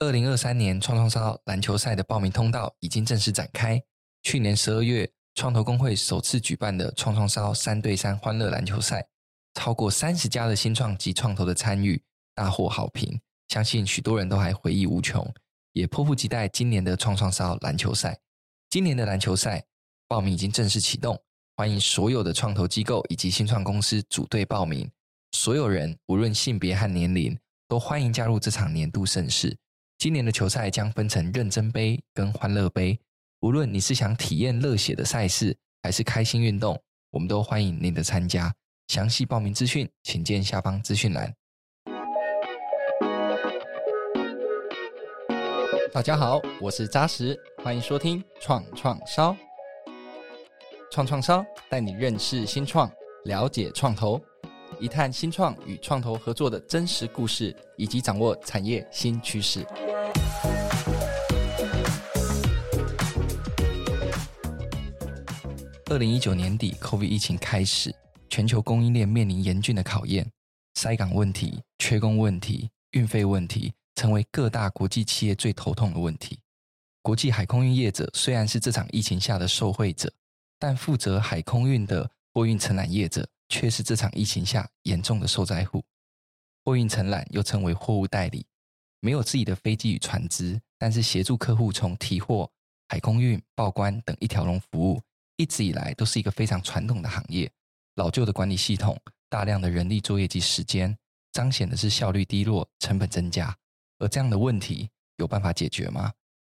二零二三年创创烧篮球赛的报名通道已经正式展开。去年十二月，创投公会首次举办的创创烧三对三欢乐篮球赛，超过三十家的新创及创投的参与，大获好评。相信许多人都还回忆无穷，也迫不及待今年的创创烧篮球赛。今年的篮球赛报名已经正式启动，欢迎所有的创投机构以及新创公司组队报名。所有人无论性别和年龄，都欢迎加入这场年度盛事。今年的球赛将分成认真杯跟欢乐杯，无论你是想体验热血的赛事，还是开心运动，我们都欢迎您的参加。详细报名资讯，请见下方资讯栏。大家好，我是扎实，欢迎收听创创烧。创创烧带你认识新创，了解创投，一探新创与创投合作的真实故事，以及掌握产业新趋势。二零一九年底，COVID 疫情开始，全球供应链面临严峻的考验，塞港问题、缺工问题、运费问题，成为各大国际企业最头痛的问题。国际海空运业者虽然是这场疫情下的受惠者，但负责海空运的货运承揽业者却是这场疫情下严重的受灾户。货运承揽又称为货物代理，没有自己的飞机与船只，但是协助客户从提货、海空运、报关等一条龙服务。一直以来都是一个非常传统的行业，老旧的管理系统，大量的人力作业及时间，彰显的是效率低落、成本增加。而这样的问题有办法解决吗？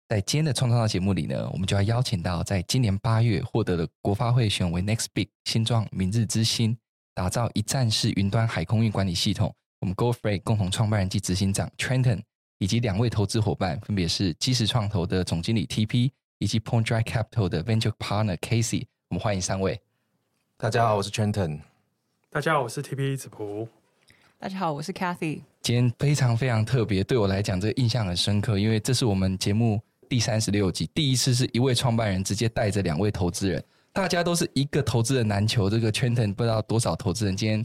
在今天的创创烧节目里呢，我们就要邀请到在今年八月获得了国发会选为 Next Big 新创明日之星，打造一站式云端海空运管理系统。我们 GoFree 共同创办人及执行长 Trenton，以及两位投资伙伴，分别是基石创投的总经理 TP。以及 Point Dry Capital 的 Venture Partner Casey，我们欢迎三位。大家好，我是 Trenton。大家好，我是 TP 子璞。大家好，我是 Cathy。今天非常非常特别，对我来讲，这个印象很深刻，因为这是我们节目第三十六集，第一次是一位创办人直接带着两位投资人，大家都是一个投资人难求。这个 Trenton 不知道多少投资人，今天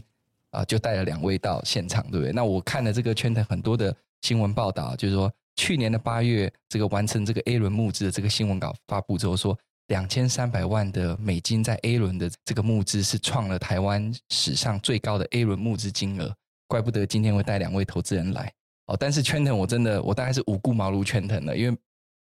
啊、呃、就带了两位到现场，对不对？那我看了这个 Trenton 很多的新闻报道，就是说。去年的八月，这个完成这个 A 轮募资的这个新闻稿发布之后，说两千三百万的美金在 A 轮的这个募资是创了台湾史上最高的 A 轮募资金额，怪不得今天会带两位投资人来哦。但是 Trenton 我真的我大概是五顾茅庐 Trenton 了，因为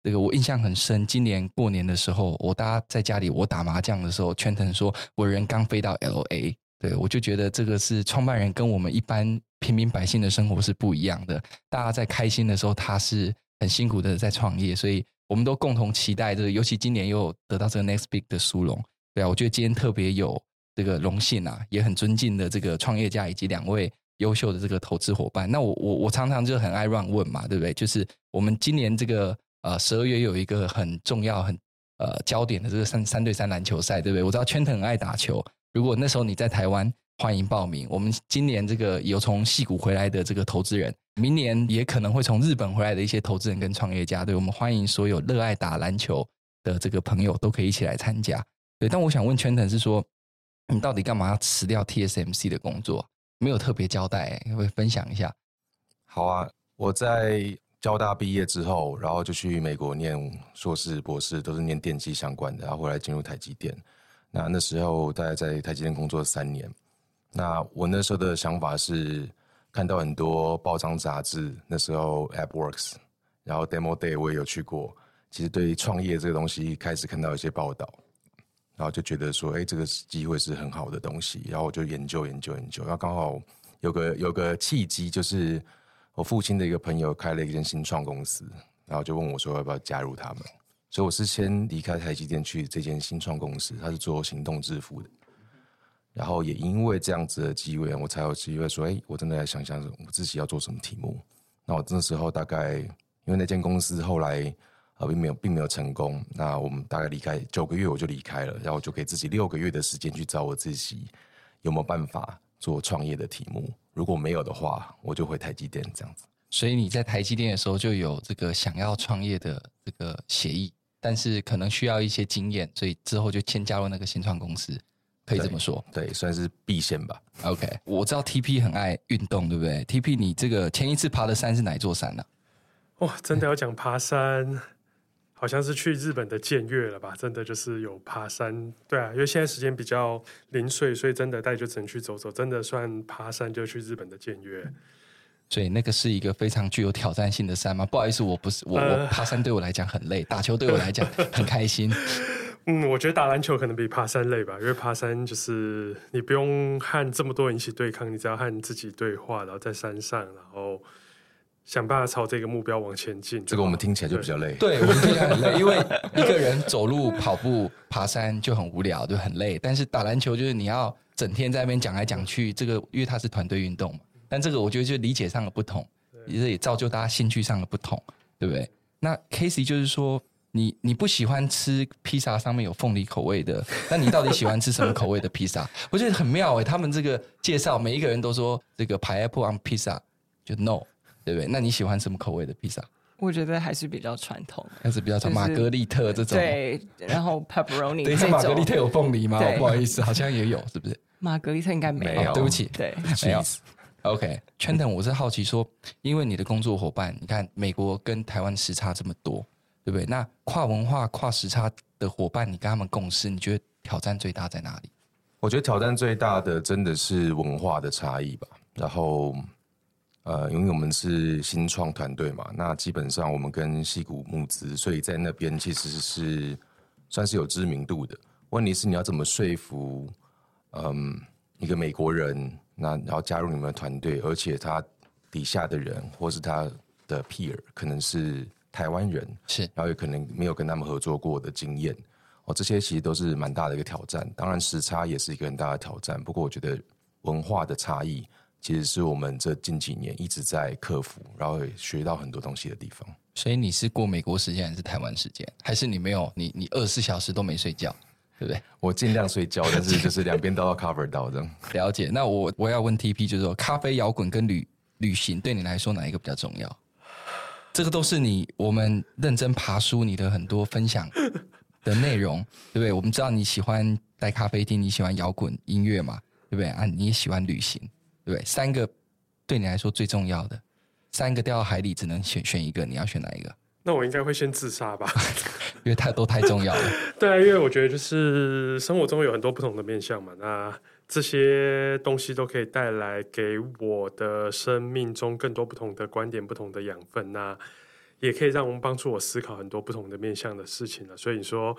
这个我印象很深。今年过年的时候，我大家在家里我打麻将的时候，Trenton 说我人刚飞到 LA，对我就觉得这个是创办人跟我们一般。平民百姓的生活是不一样的。大家在开心的时候，他是很辛苦的在创业，所以我们都共同期待这个。尤其今年又得到这个 Next Big 的殊荣，对啊，我觉得今天特别有这个荣幸啊，也很尊敬的这个创业家以及两位优秀的这个投资伙伴。那我我我常常就很爱乱问嘛，对不对？就是我们今年这个呃十二月有一个很重要很呃焦点的这个三三对三篮球赛，对不对？我知道圈特很爱打球，如果那时候你在台湾。欢迎报名。我们今年这个有从戏谷回来的这个投资人，明年也可能会从日本回来的一些投资人跟创业家。对，我们欢迎所有热爱打篮球的这个朋友都可以一起来参加。对，但我想问圈层是说，你到底干嘛要辞掉 TSMC 的工作？没有特别交代，会分享一下？好啊，我在交大毕业之后，然后就去美国念硕士、博士，都是念电机相关的，然后后来进入台积电。那那时候大概在台积电工作三年。那我那时候的想法是看到很多报章杂志，那时候 AppWorks，然后 Demo Day 我也有去过。其实对于创业这个东西开始看到一些报道，然后就觉得说，哎，这个机会是很好的东西。然后我就研究研究研究，然后刚好有个有个契机，就是我父亲的一个朋友开了一间新创公司，然后就问我说要不要加入他们。所以我是先离开台积电去这间新创公司，他是做行动支付的。然后也因为这样子的机会，我才有机会说：“哎，我真的在想想我自己要做什么题目。”那我那时候大概因为那间公司后来啊并没有并没有成功，那我们大概离开九个月我就离开了，然后我就给自己六个月的时间去找我自己有没有办法做创业的题目。如果没有的话，我就回台积电这样子。所以你在台积电的时候就有这个想要创业的这个协议，但是可能需要一些经验，所以之后就先加入那个新创公司。可以这么说，对，对，算是避险吧。OK，我知道 TP 很爱运动，对不对？TP，你这个前一次爬的山是哪座山呢？啊？哇，真的要讲爬山，好像是去日本的剑岳了吧？真的就是有爬山，对啊，因为现在时间比较零碎，所以真的大家就只能去走走。真的算爬山，就去日本的剑岳。所以那个是一个非常具有挑战性的山吗？不好意思，我不是我，我爬山对我来讲很累，打球对我来讲很开心。嗯，我觉得打篮球可能比爬山累吧，因为爬山就是你不用和这么多人一起对抗，你只要和你自己对话，然后在山上，然后想办法朝这个目标往前进。这个我们听起来就比较累，对，对我们听起来很累，因为一个人走路、跑步、爬山就很无聊，就很累。但是打篮球就是你要整天在那边讲来讲去，这个因为它是团队运动嘛。但这个我觉得就理解上的不同，也也造就大家兴趣上的不同，对不对？那 Casey 就是说。你你不喜欢吃披萨上面有凤梨口味的，那你到底喜欢吃什么口味的披萨？我觉得很妙哎，他们这个介绍每一个人都说这个 pineapple on pizza 就 no，对不对？那你喜欢什么口味的披萨？我觉得还是比较传统，还是比较传统，玛格丽特这种。对，然后 pepperoni。等一下，玛格丽特有凤梨吗？不好意思，好像也有，是不是？玛格丽特应该没有。对不起，对，没有。OK，Chanton，我是好奇说，因为你的工作伙伴，你看美国跟台湾时差这么多。对不对？那跨文化、跨时差的伙伴，你跟他们共事，你觉得挑战最大在哪里？我觉得挑战最大的真的是文化的差异吧。然后，呃，因为我们是新创团队嘛，那基本上我们跟西谷募资，所以在那边其实是算是有知名度的。问题是你要怎么说服，嗯，一个美国人，那然后加入你们的团队，而且他底下的人或是他的 peer 可能是。台湾人是，然后也可能没有跟他们合作过的经验，哦，这些其实都是蛮大的一个挑战。当然时差也是一个很大的挑战，不过我觉得文化的差异其实是我们这近几年一直在克服，然后也学到很多东西的地方。所以你是过美国时间还是台湾时间，还是你没有你你二十四小时都没睡觉，对不对？我尽量睡觉，但是 就是两边都要 cover 到的。了解。那我我要问 TP，就是说咖啡摇滚跟旅旅行对你来说哪一个比较重要？这个都是你我们认真爬书你的很多分享的内容，对不对？我们知道你喜欢在咖啡厅，你喜欢摇滚音乐嘛，对不对？啊，你也喜欢旅行，对不对？三个对你来说最重要的，三个掉到海里只能选选一个，你要选哪一个？那我应该会先自杀吧，因为太都太重要了。对啊，因为我觉得就是生活中有很多不同的面向嘛，那。这些东西都可以带来给我的生命中更多不同的观点、不同的养分，那也可以让我们帮助我思考很多不同的面向的事情了。所以你说，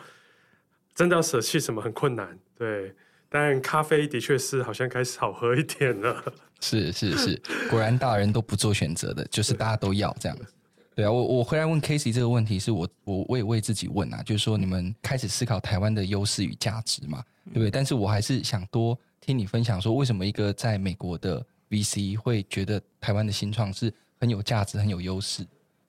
真的要舍弃什么很困难，对。但咖啡的确是好像开始好喝一点了。是是是，果然大人都不做选择的，就是大家都要这样。对啊，我我回来问 Casey 这个问题，是我我为为自己问啊，就是说你们开始思考台湾的优势与价值嘛，对不对？但是我还是想多。听你分享说，为什么一个在美国的 VC 会觉得台湾的新创是很有价值、很有优势？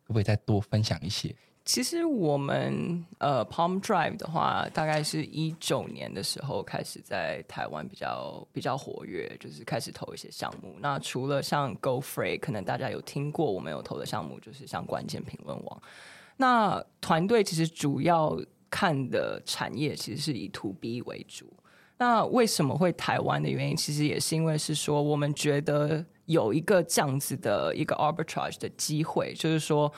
可不可以再多分享一些？其实我们呃 Palm Drive 的话，大概是一九年的时候开始在台湾比较比较活跃，就是开始投一些项目。那除了像 Go Free，可能大家有听过，我们有投的项目就是像关键评论网。那团队其实主要看的产业其实是以 To B 为主。那为什么会台湾的原因，其实也是因为是说，我们觉得有一个这样子的一个 arbitrage 的机会，就是说，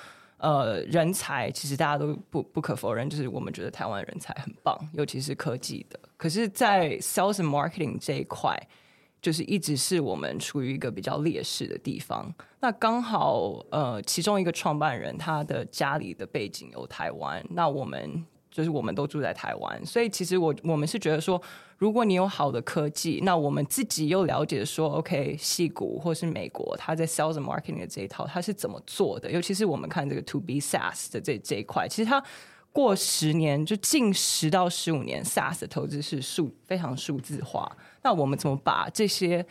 呃，人才其实大家都不不可否认，就是我们觉得台湾人才很棒，尤其是科技的。可是，在 sales and marketing 这一块，就是一直是我们处于一个比较劣势的地方。那刚好，呃，其中一个创办人他的家里的背景有台湾，那我们。就是我们都住在台湾，所以其实我我们是觉得说，如果你有好的科技，那我们自己又了解说，OK，戏谷或是美国，它在 sales and marketing 的这一套，它是怎么做的？尤其是我们看这个 To B SaaS 的这这一块，其实它过十年就近十到十五年 SaaS 的投资是数非常数字化。那我们怎么把这些？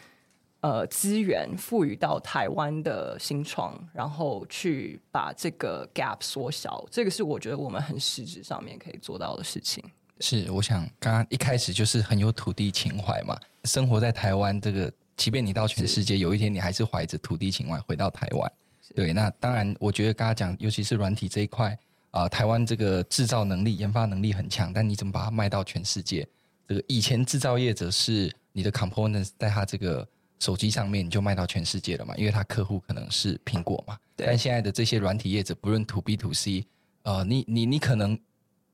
呃，资源赋予到台湾的新创，然后去把这个 gap 缩小，这个是我觉得我们很实质上面可以做到的事情。是，我想刚刚一开始就是很有土地情怀嘛，生活在台湾，这个即便你到全世界，有一天你还是怀着土地情怀回到台湾。对，那当然，我觉得刚刚讲，尤其是软体这一块啊、呃，台湾这个制造能力、研发能力很强，但你怎么把它卖到全世界？这个以前制造业者是你的 components 在它这个。手机上面你就卖到全世界了嘛，因为他客户可能是苹果嘛。但现在的这些软体业者，不论 to B to C，呃，你你你可能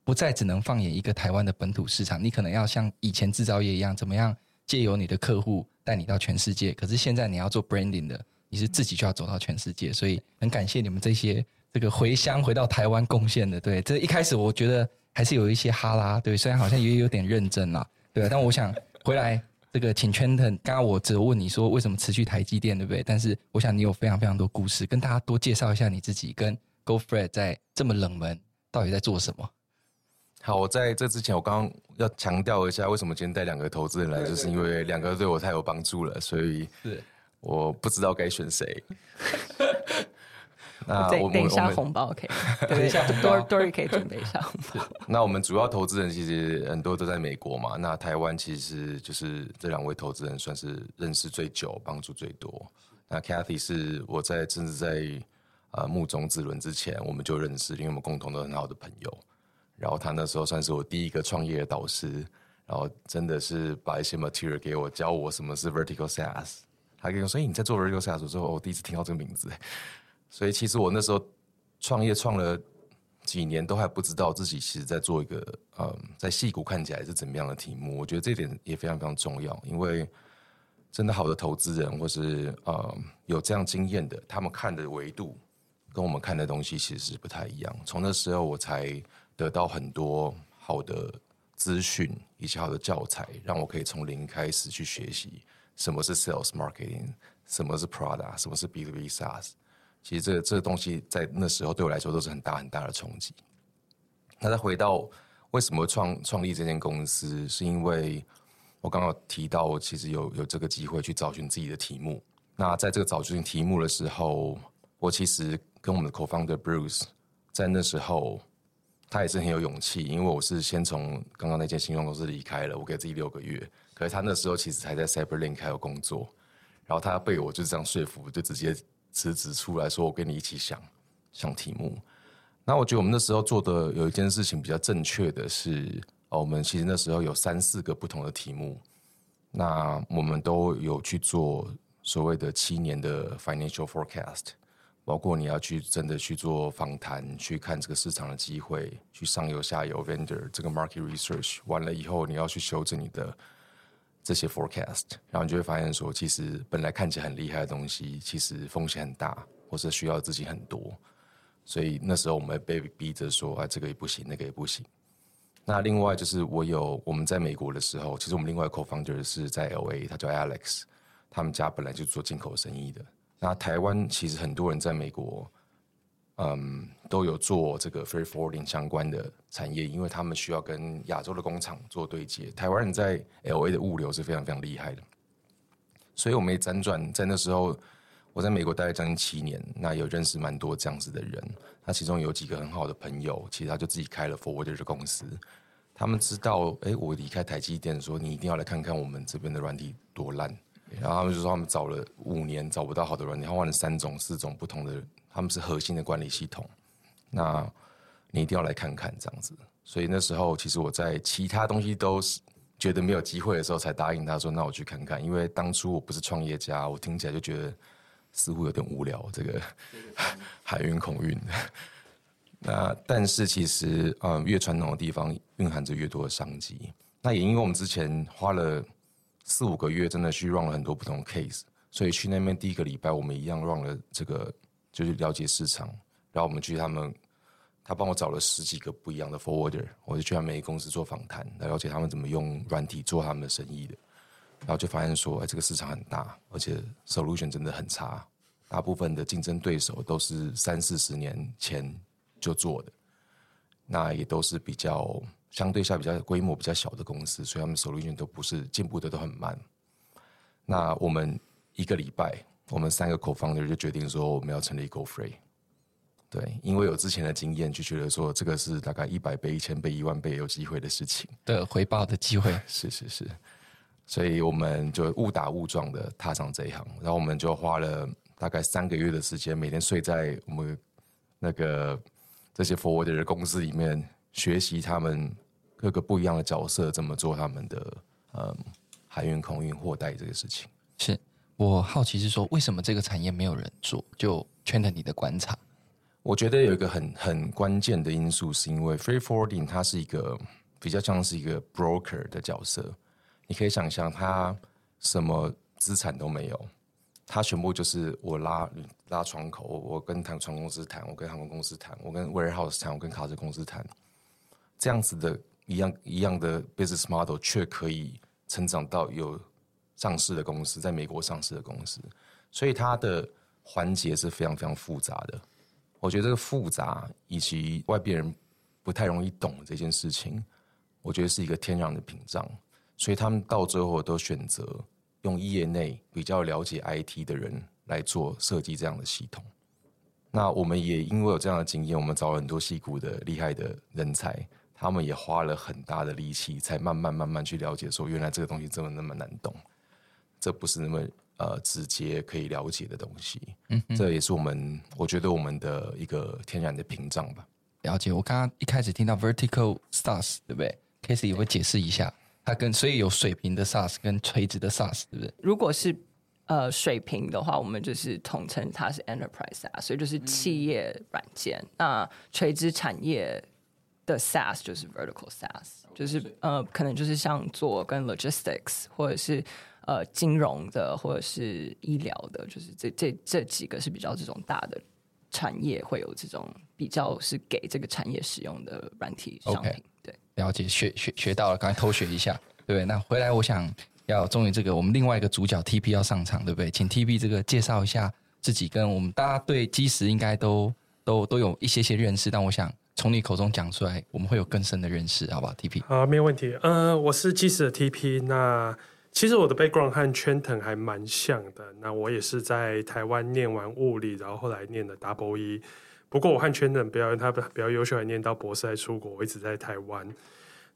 不再只能放眼一个台湾的本土市场，你可能要像以前制造业一样，怎么样借由你的客户带你到全世界。可是现在你要做 branding 的，你是自己就要走到全世界。所以很感谢你们这些这个回乡回到台湾贡献的。对，这一开始我觉得还是有一些哈拉，对，虽然好像也有点认真啦，对，但我想回来。这个请 Trenton，刚刚我只问你说为什么持续台积电，对不对？但是我想你有非常非常多故事，跟大家多介绍一下你自己，跟 GoFred 在这么冷门到底在做什么？好，我在这之前，我刚刚要强调一下，为什么今天带两个投资人来，就是因为两个对我太有帮助了，所以是我不知道该选谁。那我们等一下红包可以，等一下多多瑞可以准备一下红包。那我们主要投资人其实很多都在美国嘛，那台湾其实就是这两位投资人算是认识最久、帮助最多。那 Cathy 是我在甚至在呃木种子轮之前我们就认识，因为我们共同都很好的朋友。然后他那时候算是我第一个创业的导师，然后真的是把一些 material 给我，教我什么是 vertical SaaS。他跟我说：“哎，你在做 vertical SaaS 的时候，我第一次听到这个名字。”所以其实我那时候创业创了几年，都还不知道自己其实在做一个嗯，在戏骨看起来是怎么样的题目。我觉得这点也非常非常重要，因为真的好的投资人或是呃有这样经验的，他们看的维度跟我们看的东西其实不太一样。从那时候我才得到很多好的资讯以及好的教材，让我可以从零开始去学习什么是 sales marketing，什么是 product，什么是 B to B SaaS。其实这这个东西在那时候对我来说都是很大很大的冲击。那再回到为什么创创立这间公司，是因为我刚刚提到，我其实有有这个机会去找寻自己的题目。那在这个找寻题目的时候，我其实跟我们的 co-founder Bruce 在那时候，他也是很有勇气，因为我是先从刚刚那间新创公司离开了，我给自己六个月。可是他那时候其实还在 CyberLink 还有工作，然后他被我就这样说服，就直接。辞职出来说：“我跟你一起想想题目。”那我觉得我们那时候做的有一件事情比较正确的是，哦，我们其实那时候有三四个不同的题目，那我们都有去做所谓的七年的 financial forecast，包括你要去真的去做访谈，去看这个市场的机会，去上游下游 vendor 这个 market research，完了以后你要去修正你的。这些 forecast，然后你就会发现说，其实本来看起来很厉害的东西，其实风险很大，或是需要资金很多。所以那时候我们被逼着说，啊，这个也不行，那个也不行。那另外就是我有我们在美国的时候，其实我们另外 co-founder 是在 LA，他叫 Alex，他们家本来就做进口生意的。那台湾其实很多人在美国。嗯，都有做这个 free forwarding 相关的产业，因为他们需要跟亚洲的工厂做对接。台湾人在 LA 的物流是非常非常厉害的，所以我们也辗转在那时候，我在美国待了将近七年，那有认识蛮多这样子的人。那其中有几个很好的朋友，其实他就自己开了 forwarder 的公司。他们知道，哎，我离开台积电，说你一定要来看看我们这边的软体多烂。然后他们就说他们找了五年找不到好的软体，他换了三种、四种不同的。他们是核心的管理系统，那你一定要来看看这样子。所以那时候，其实我在其他东西都是觉得没有机会的时候，才答应他说：“那我去看看。”因为当初我不是创业家，我听起来就觉得似乎有点无聊。这个 海运、空运，那但是其实，嗯，越传统的地方蕴含着越多的商机。那也因为我们之前花了四五个月，真的去 run 了很多不同的 case，所以去那边第一个礼拜，我们一样 run 了这个。就是了解市场，然后我们去他们，他帮我找了十几个不一样的 forwarder，我就去他们每个公司做访谈，来了解他们怎么用软体做他们的生意的，然后就发现说，哎，这个市场很大，而且 solution 真的很差，大部分的竞争对手都是三四十年前就做的，那也都是比较相对下比较规模比较小的公司，所以他们 solution 都不是进步的都很慢。那我们一个礼拜。我们三个 co-founder 就决定说，我们要成立 GoFreight。对，因为有之前的经验，就觉得说这个是大概一百倍、一千倍、一万倍有机会的事情的回报的机会。是是是，所以我们就误打误撞的踏上这一行，然后我们就花了大概三个月的时间，每天睡在我们那个这些 forwarder 的公司里面，学习他们各个不一样的角色怎么做他们的嗯海运、空运、货代这个事情。是。我好奇是说，为什么这个产业没有人做？就圈了你的观察，我觉得有一个很很关键的因素，是因为 Free Forwarding 它是一个比较像是一个 broker 的角色。你可以想象，它什么资产都没有，它全部就是我拉拉窗口，我跟航船公司谈，我跟航空公司谈，我跟 warehouse 谈，我跟卡车公司谈，这样子的一样一样的 business model，却可以成长到有上市的公司，在美国上市的公司，所以它的环节是非常非常复杂的。我觉得这个复杂以及外边人不太容易懂这件事情，我觉得是一个天然的屏障。所以他们到最后都选择用业内比较了解 IT 的人来做设计这样的系统。那我们也因为有这样的经验，我们找了很多矽谷的厉害的人才，他们也花了很大的力气，才慢慢慢慢去了解说，原来这个东西真的那么难懂，这不是那么呃直接可以了解的东西。嗯，这也是我们我觉得我们的一个天然的屏障吧。了解。我刚刚一开始听到 vertical SaaS，对不对？Casey 也会解释一下。它跟所以有水平的 SaaS 跟垂直的 SaaS，对不对？如果是呃水平的话，我们就是统称它是 Enterprise SaaS，所以就是企业软件。嗯、那垂直产业的 SaaS 就是 Vertical SaaS，就是呃可能就是像做跟 Logistics 或者是呃金融的或者是医疗的，就是这这这几个是比较这种大的产业会有这种比较是给这个产业使用的软体商品。Okay. 了解，学学学到了，刚才偷学一下，对不对？那回来，我想要终于这个我们另外一个主角 TP 要上场，对不对？请 TP 这个介绍一下自己，跟我们大家对基石应该都都都有一些些认识，但我想从你口中讲出来，我们会有更深的认识，好不好？TP 好，没有问题。呃，我是基石的 TP，那其实我的 background 和 Trenton 还蛮像的。那我也是在台湾念完物理，然后后来念的 Double E。不过我和 Trenton 比较，他比较优秀，还念到博士，还出国。我一直在台湾。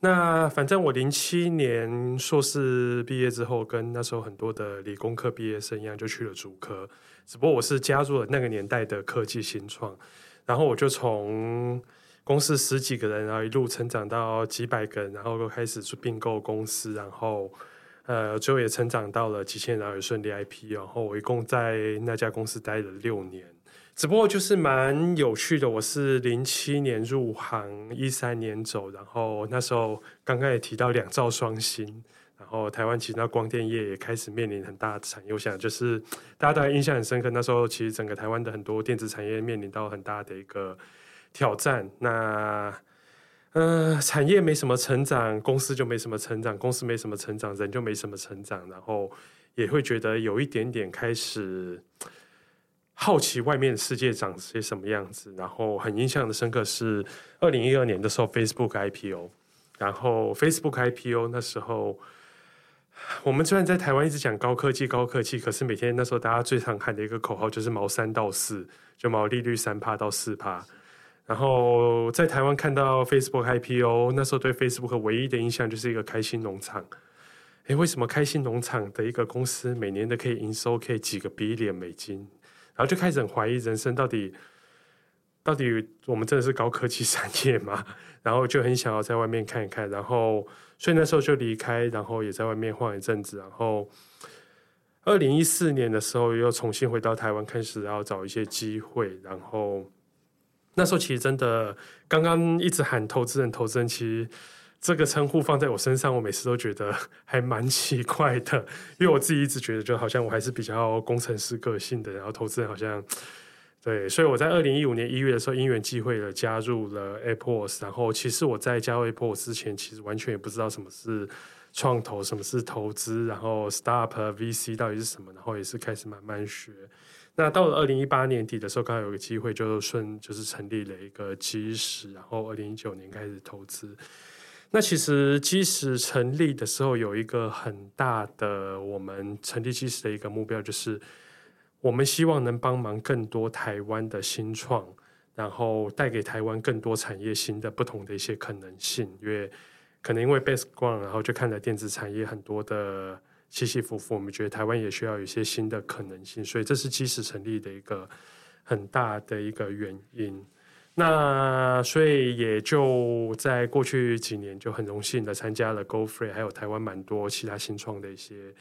那反正我零七年硕士毕业之后，跟那时候很多的理工科毕业生一样，就去了主科。只不过我是加入了那个年代的科技新创，然后我就从公司十几个人，然后一路成长到几百个人，然后又开始去并购公司，然后呃，最后也成长到了几千人，然后也顺利 I P，。然后我一共在那家公司待了六年。只不过就是蛮有趣的，我是零七年入行，一三年走，然后那时候刚刚也提到两兆双星，然后台湾其实那光电业也开始面临很大的产业，我想就是大家当然印象很深刻，那时候其实整个台湾的很多电子产业面临到很大的一个挑战，那呃产业没什么成长，公司就没什么成长，公司没什么成长，人就没什么成长，然后也会觉得有一点点开始。好奇外面的世界长些什么样子，然后很印象的深刻是二零一二年的时候，Facebook IPO，然后 Facebook IPO 那时候，我们虽然在台湾一直讲高科技高科技，可是每天那时候大家最常喊的一个口号就是毛三到四，就毛利率三趴到四趴。然后在台湾看到 Facebook IPO，那时候对 Facebook 唯一的印象就是一个开心农场。诶，为什么开心农场的一个公司每年都可以营收可以几个 billion 美金？然后就开始很怀疑人生到底，到底我们真的是高科技产业吗？然后就很想要在外面看一看，然后所以那时候就离开，然后也在外面晃一阵子。然后二零一四年的时候又重新回到台湾，开始要找一些机会。然后那时候其实真的刚刚一直喊投资人，投资人其实。这个称呼放在我身上，我每次都觉得还蛮奇怪的，因为我自己一直觉得，就好像我还是比较工程师个性的，然后投资人好像对，所以我在二零一五年一月的时候因缘际会的加入了 AppWorks，然后其实我在加入 AppWorks 之前，其实完全也不知道什么是创投，什么是投资，然后 Startup VC 到底是什么，然后也是开始慢慢学。那到了二零一八年底的时候，刚好有个机会，就顺就是成立了一个基石，然后二零一九年开始投资。那其实基石成立的时候，有一个很大的我们成立基石的一个目标，就是我们希望能帮忙更多台湾的新创，然后带给台湾更多产业新的不同的一些可能性。因为可能因为 base ground，然后就看了电子产业很多的起起伏伏，我们觉得台湾也需要有一些新的可能性，所以这是基石成立的一个很大的一个原因。那所以也就在过去几年，就很荣幸的参加了 Go Free，还有台湾蛮多其他新创的一些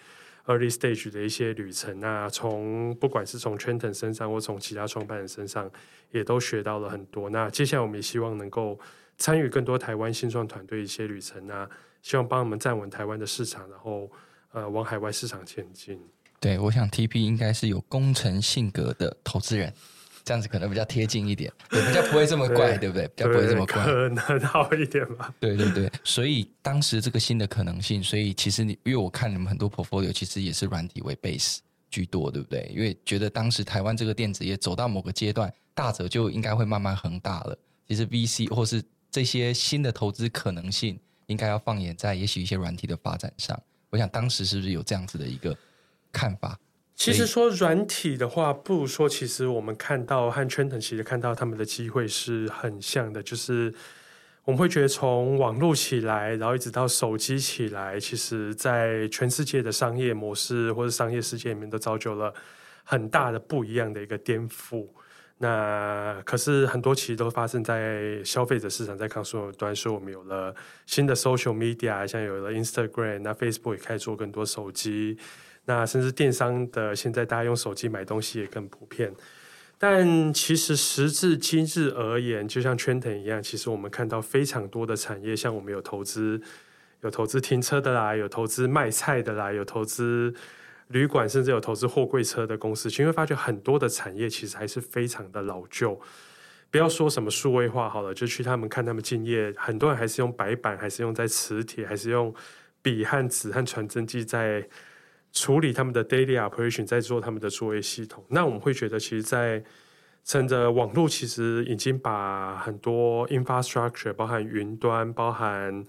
early stage 的一些旅程。那从不管是从 Trenton 身上，或从其他创办人身上，也都学到了很多。那接下来我们也希望能够参与更多台湾新创团队一些旅程啊，希望帮我们站稳台湾的市场，然后呃往海外市场前进。对，我想 TP 应该是有工程性格的投资人。这样子可能比较贴近一点，对，比较不会这么怪，对，对不对？比较不会这么怪，可能好一点吧。对对对，所以当时这个新的可能性，所以其实你因为我看你们很多 portfolio，其实也是软体为 base 居多，对不对？因为觉得当时台湾这个电子业走到某个阶段，大者就应该会慢慢恒大了。其实 VC 或是这些新的投资可能性，应该要放眼在也许一些软体的发展上。我想当时是不是有这样子的一个看法？其实说软体的话，不如说其实我们看到和 Trenton 其实看到他们的机会是很像的，就是我们会觉得从网络起来，然后一直到手机起来，其实在全世界的商业模式或者商业世界里面都造就了很大的不一样的一个颠覆。那可是很多其实都发生在消费者市场，在 consumer 端，说我们有了新的 social media，像有了 Instagram，那 Facebook 也开始做更多手机。那甚至电商的，现在大家用手机买东西也更普遍。但其实时至今日而言，就像 Trenton 一样，其实我们看到非常多的产业，像我们有投资，有投资停车的啦，有投资卖菜的啦，有投资旅馆，甚至有投资货柜车的公司。其实会发觉很多的产业其实还是非常的老旧。不要说什么数位化好了，就去他们看他们敬业，很多人还是用白板，还是用在磁铁，还是用笔和纸和传真机在。处理他们的 daily operation，在做他们的作业系统。那我们会觉得，其实，在趁着网络其实已经把很多 infrastructure，包含云端，包含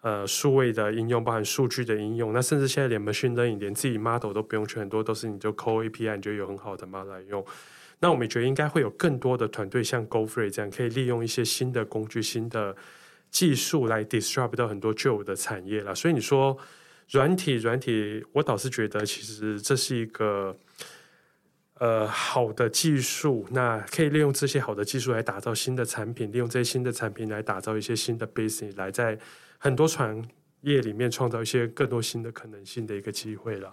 呃数位的应用，包含数据的应用。那甚至现在连 machine learning，连自己 model 都不用去，很多都是你就 call API，你就有很好的 model 来用。那我们觉得应该会有更多的团队像 Go Free 这样，可以利用一些新的工具、新的技术来 disrupt 到很多旧的产业了。所以你说。软体，软体，我倒是觉得其实这是一个呃好的技术，那可以利用这些好的技术来打造新的产品，利用这些新的产品来打造一些新的 business，来在很多产业里面创造一些更多新的可能性的一个机会了。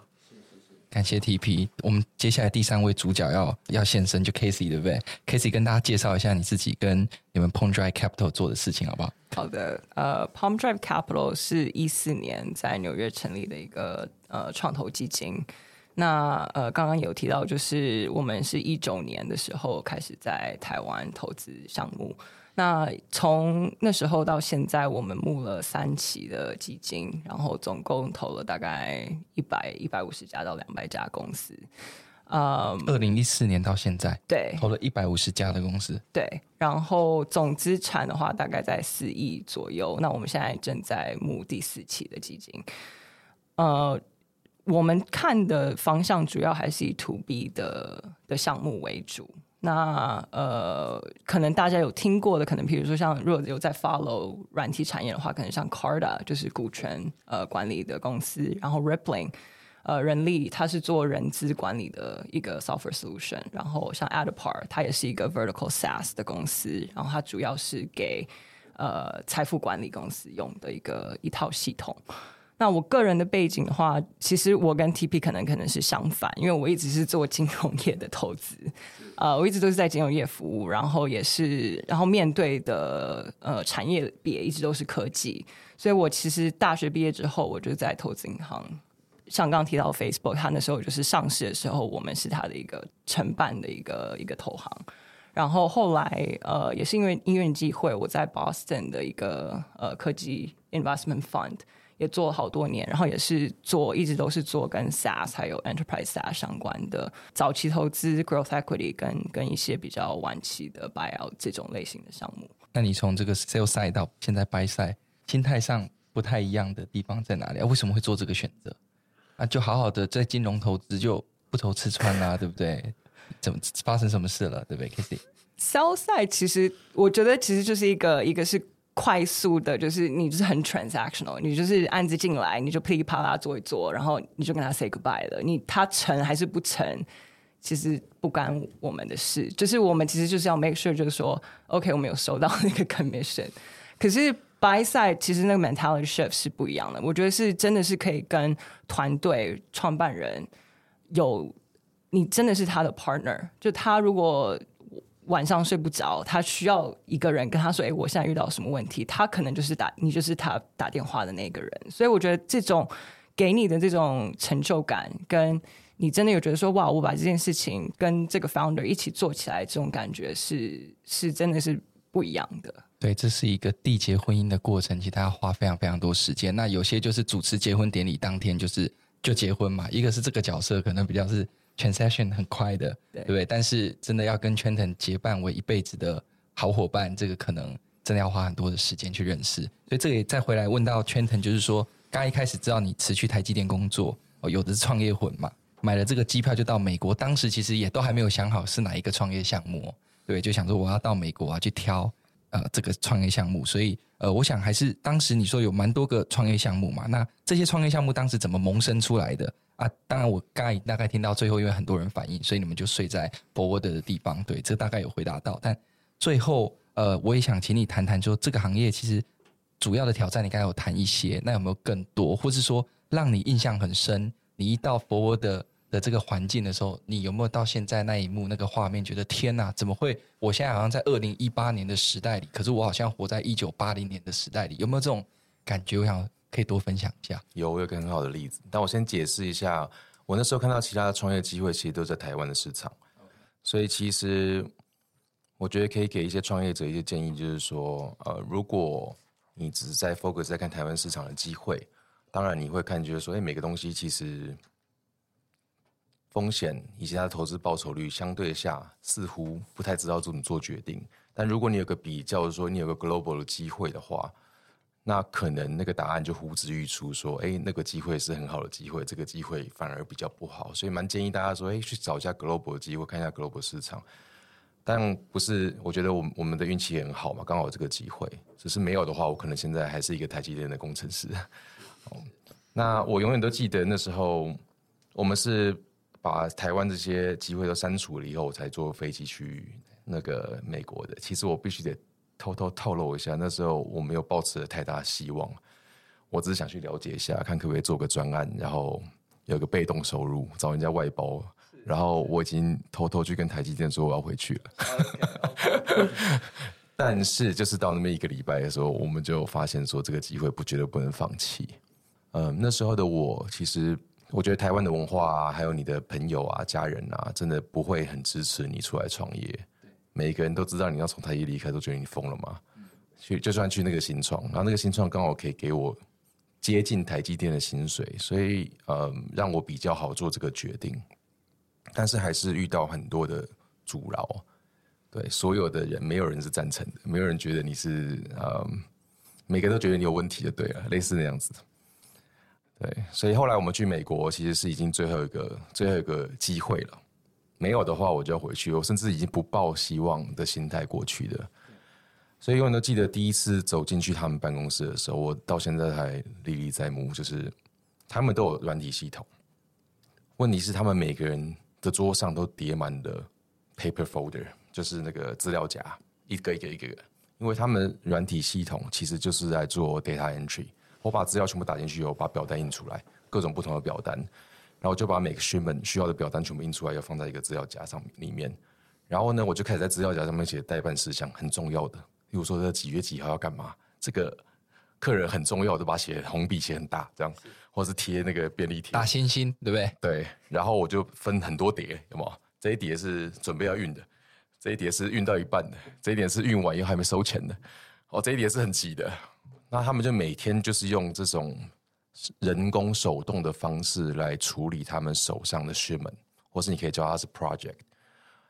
感谢 TP，我们接下来第三位主角要要现身，就 Casey 对不对？Casey 跟大家介绍一下你自己跟你们 Palm Drive Capital 做的事情好不好？好的，呃，Palm Drive Capital 是一四年在纽约成立的一个呃创投基金。那呃，刚刚有提到，就是我们是一九年的时候开始在台湾投资项目。那从那时候到现在，我们募了三期的基金，然后总共投了大概一百一百五十家到两百家公司。呃、um，二零一四年到现在，对，投了一百五十家的公司，对，然后总资产的话大概在四亿左右。那我们现在正在募第四期的基金。呃，我们看的方向主要还是以 To B 的的项目为主。那呃，可能大家有听过的，可能比如说像如果有在 follow 软体产业的话，可能像 Carta 就是股权呃管理的公司，然后 Rippling 呃人力它是做人资管理的一个 software solution，然后像 Addepar 它也是一个 vertical SaaS 的公司，然后它主要是给呃财富管理公司用的一个一套系统。那我个人的背景的话，其实我跟 TP 可能可能是相反，因为我一直是做金融业的投资，呃，我一直都是在金融业服务，然后也是，然后面对的呃产业别一直都是科技，所以我其实大学毕业之后，我就在投资银行，像刚刚提到 Facebook，它那时候就是上市的时候，我们是它的一个承办的一个一个投行，然后后来呃也是因为因缘机会，我在 Boston 的一个呃科技 Investment Fund。也做了好多年，然后也是做，一直都是做跟 SaaS 还有 Enterprise SaaS 相关的早期投资、Growth Equity 跟跟一些比较晚期的 Buyout 这种类型的项目。那你从这个 Sales Side 到现在 Buy Side，心态上不太一样的地方在哪里啊？为什么会做这个选择？啊，就好好的在金融投资就不愁吃穿啦，对不对？怎么发生什么事了？对不对，Casey？Sell Side 其实我觉得其实就是一个一个是。快速的，就是你就是很 transactional，你就是案子进来，你就噼里啪啦做一做，然后你就跟他 say goodbye 了。你他成还是不成，其实不干我们的事。就是我们其实就是要 make sure，就是说，OK，我们有收到那个 commission。可是 buy side 其实那个 mentality shift 是不一样的。我觉得是真的是可以跟团队创办人有，你真的是他的 partner。就他如果晚上睡不着，他需要一个人跟他说：“哎，我现在遇到什么问题？”他可能就是打你，就是他打电话的那个人。所以我觉得这种给你的这种成就感，跟你真的有觉得说：“哇，我把这件事情跟这个 founder 一起做起来，这种感觉是是真的是不一样的。”对，这是一个缔结婚姻的过程，其实他要花非常非常多时间。那有些就是主持结婚典礼当天就是就结婚嘛，一个是这个角色可能比较是 transaction 很快的，对，对不对？但是真的要跟 Trenton 结伴为一辈子的好伙伴，这个可能真的要花很多的时间去认识。所以这里再回来问到 Trenton，就是说，刚一开始知道你辞去台积电工作，哦，有的是创业魂嘛，买了这个机票就到美国，当时其实也都还没有想好是哪一个创业项目，对，就想说我要到美国啊去挑。呃，这个创业项目，所以呃，我想还是当时你说有蛮多个创业项目嘛，那这些创业项目当时怎么萌生出来的啊？当然，我刚才大概听到最后，因为很多人反映，所以你们就睡在佛罗德的地方，对，这大概有回答到。但最后，呃，我也想请你谈谈，说这个行业其实主要的挑战，你刚才有谈一些，那有没有更多，或是说让你印象很深？你一到佛罗德的这个环境的时候，你有没有到现在那一幕那个画面，觉得天哪，怎么会？我现在好像在二零一八年的时代里，可是我好像活在一九八零年的时代里，有没有这种感觉？我想可以多分享一下。有，我有个很好的例子，但我先解释一下，我那时候看到其他的创业机会，其实都在台湾的市场所以其实我觉得可以给一些创业者一些建议，就是说，呃，如果你只是在 focus 在看台湾市场的机会，当然你会看，觉得说，哎，每个东西其实。风险以及它的投资报酬率相对下，似乎不太知道怎么做决定。但如果你有个比较，说你有个 global 的机会的话，那可能那个答案就呼之欲出，说，哎，那个机会是很好的机会，这个机会反而比较不好。所以蛮建议大家说，哎，去找一下 global 的机会，看一下 global 市场。但不是，我觉得我我们的运气也很好嘛，刚好有这个机会。只是没有的话，我可能现在还是一个台积电的工程师。那我永远都记得那时候，我们是。把台湾这些机会都删除了以后，我才坐飞机去那个美国的。其实我必须得偷偷透露一下，那时候我没有抱持太大希望，我只是想去了解一下，看可不可以做个专案，然后有个被动收入，找人家外包。然后我已经偷偷去跟台积电说我要回去了。但是就是到那么一个礼拜的时候，我们就发现说这个机会不绝对不能放弃。嗯，那时候的我其实。我觉得台湾的文化啊，还有你的朋友啊、家人啊，真的不会很支持你出来创业。每一个人都知道你要从台积离开，都觉得你疯了嘛。去就算去那个新创，然后那个新创刚好可以给我接近台积电的薪水，所以呃，让我比较好做这个决定。但是还是遇到很多的阻挠。对，所有的人没有人是赞成的，没有人觉得你是呃，每个人都觉得你有问题就，对了，类似那样子的。对，所以后来我们去美国，其实是已经最后一个最后一个机会了。没有的话，我就要回去。我甚至已经不抱希望的心态过去的。所以永远都记得第一次走进去他们办公室的时候，我到现在还历历在目。就是他们都有软体系统，问题是他们每个人的桌上都叠满了 paper folder，就是那个资料夹，一个一个一个一个。因为他们软体系统其实就是在做 data entry。我把资料全部打进去以后，把表单印出来，各种不同的表单，然后就把每个 shipment 需要的表单全部印出来，要放在一个资料夹上里面。然后呢，我就开始在资料夹上面写待办事项，很重要的，比如说这几月几号要干嘛，这个客人很重要我就，把它写红笔写很大，这样，或是贴那个便利贴，大星星，对不对？对。然后我就分很多叠，有没有？这一叠是准备要运的，这一叠是运到一半的，这一叠是运完以后还没收钱的，哦，这一叠是很急的。那他们就每天就是用这种人工手动的方式来处理他们手上的 shipment，或是你可以叫它是 project。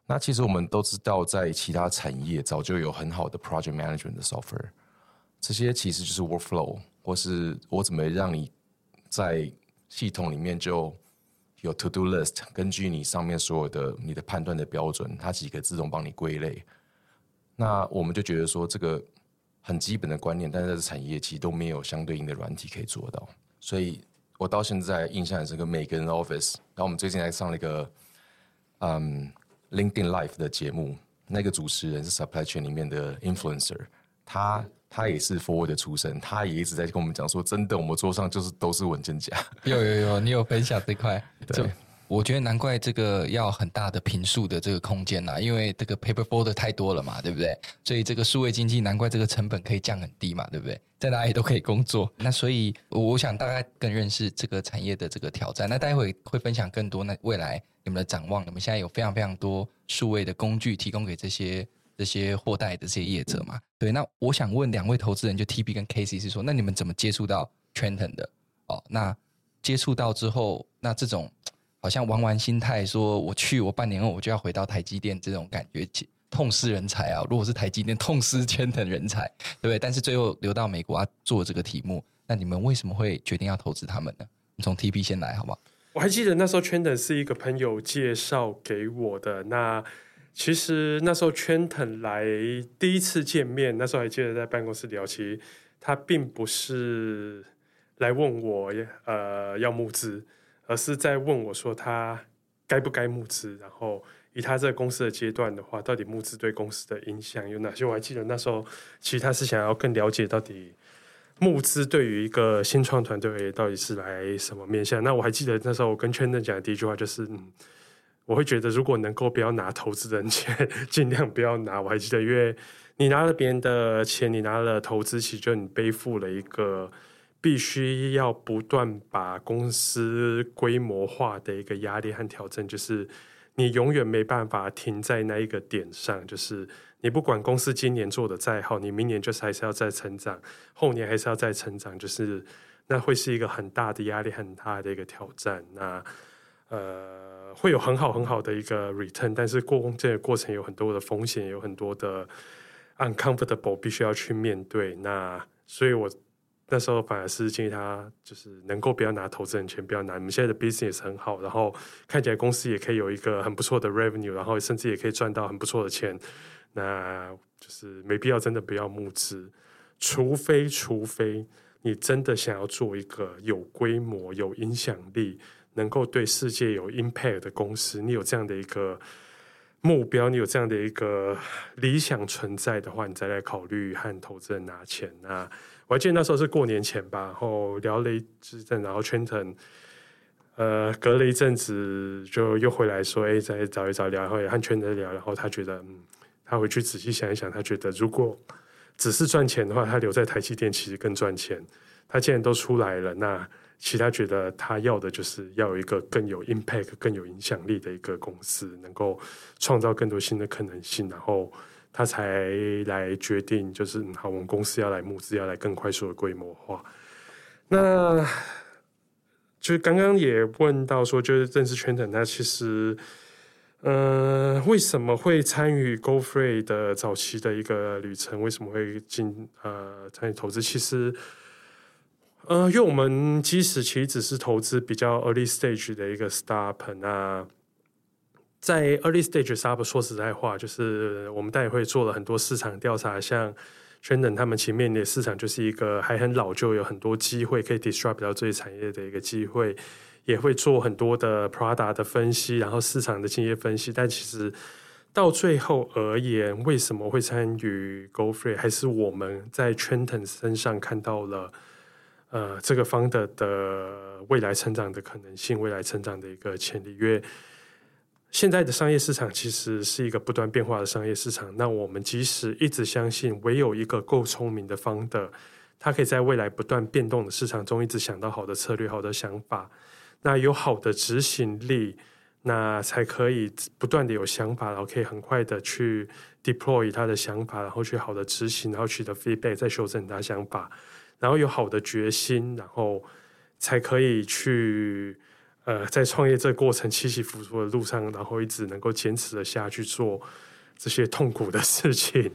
那其实我们都知道，在其他产业早就有很好的 project management 的 software，这些其实就是 workflow，或是我怎么让你在系统里面就有 to do list，根据你上面所有的你的判断的标准，它几个自动帮你归类。那我们就觉得说这个。很基本的观念，但是在产业其实都没有相对应的软体可以做到，所以我到现在印象很深刻。每个人的 office，然后我们最近还上了一个嗯 LinkedIn Live 的节目，那个主持人是 Supply Chain 里面的 influencer，他他也是 forward 的出身，他也一直在跟我们讲说，真的，我们桌上就是都是文件夹。有有有，你有分享这块？对。我觉得难怪这个要很大的平数的这个空间呐、因为这个 paper folder 太多了嘛，对不对？所以这个数位经济难怪这个成本可以降很低嘛，对不对？在哪里都可以工作。那所以我想大概更认识这个产业的这个挑战。那待会会分享更多那未来你们的展望。你们现在有非常非常多数位的工具提供给这些这些货代的这些业者嘛？对。那我想问两位投资人，就 TB 跟 K C 是说，那你们怎么接触到 Trenton 的？哦，那接触到之后，那这种。好像玩玩心态，说我去，我半年后我就要回到台积电，这种感觉痛失人才啊！如果是台积电，痛失圈腾人才，对不对？但是最后留到美国啊，做这个题目，那你们为什么会决定要投资他们呢？你从 TP 先来，好不好？我还记得那时候圈腾是一个朋友介绍给我的。那其实那时候圈腾来第一次见面，那时候还记得在办公室聊，其实他并不是来问我呃要募资。而是在问我说他该不该募资，然后以他这个公司的阶段的话，到底募资对公司的影响有哪些？我还记得那时候，其实他是想要更了解到底募资对于一个新创团队到底是来什么面向。那我还记得那时候我跟圈腾讲的第一句话就是，嗯，我会觉得如果能够不要拿投资人钱，尽量不要拿。我还记得，因为你拿了别人的钱，你拿了投资，其实就你背负了一个。必须要不断把公司规模化的一个压力和挑战，就是你永远没办法停在那一个点上。就是你不管公司今年做的再好，你明年就是还是要再成长，后年还是要再成长，就是那会是一个很大的压力，很大的一个挑战。那呃，会有很好很好的一个 return，但是过这个过程有很多的风险，有很多的 uncomfortable 必须要去面对。那所以我。那时候反而是建议他，就是能够不要拿投资人钱，不要拿。你们现在的 business 很好，然后看起来公司也可以有一个很不错的 revenue，然后甚至也可以赚到很不错的钱。那就是没必要真的不要募资，除非除非你真的想要做一个有规模、有影响力、能够对世界有 impact 的公司，你有这样的一个目标，你有这样的一个理想存在的话，你再来考虑和投资人拿钱。那我还记得那时候是过年前吧，然后聊了一阵，然后圈腾，呃，隔了一阵子就又回来说，哎，再找一找聊，然后也和圈腾聊，然后他觉得，嗯，他回去仔细想一想，他觉得如果只是赚钱的话，他留在台积电其实更赚钱。他既然都出来了，那其他觉得他要的就是要有一个更有 impact、更有影响力的一个公司，能够创造更多新的可能性，然后。他才来决定，就是好，我们公司要来募资，要来更快速的规模化。那就是刚刚也问到说，就是认识圈腾，他其实，呃，为什么会参与 Go Free 的早期的一个旅程？为什么会进呃参与投资？其实，呃，因为我们即使其实只是投资比较 early stage 的一个 startup，那。在 early stages，说实在话，就是我们当然会做了很多市场调查，像圈腾他们前面的市场就是一个还很老旧，有很多机会可以 disrupt 到这些产业的一个机会，也会做很多的 product 的分析，然后市场的经验分析。但其实到最后而言，为什么会参与 Go Free，还是我们在圈腾身上看到了呃这个 founder 的未来成长的可能性，未来成长的一个潜力，因为现在的商业市场其实是一个不断变化的商业市场。那我们即使一直相信，唯有一个够聪明的 founder，他可以在未来不断变动的市场中，一直想到好的策略、好的想法。那有好的执行力，那才可以不断的有想法，然后可以很快的去 deploy 他的想法，然后去好的执行，然后取得 feedback，再修正他想法，然后有好的决心，然后才可以去。呃，在创业这过程起起伏伏的路上，然后一直能够坚持的下去做这些痛苦的事情。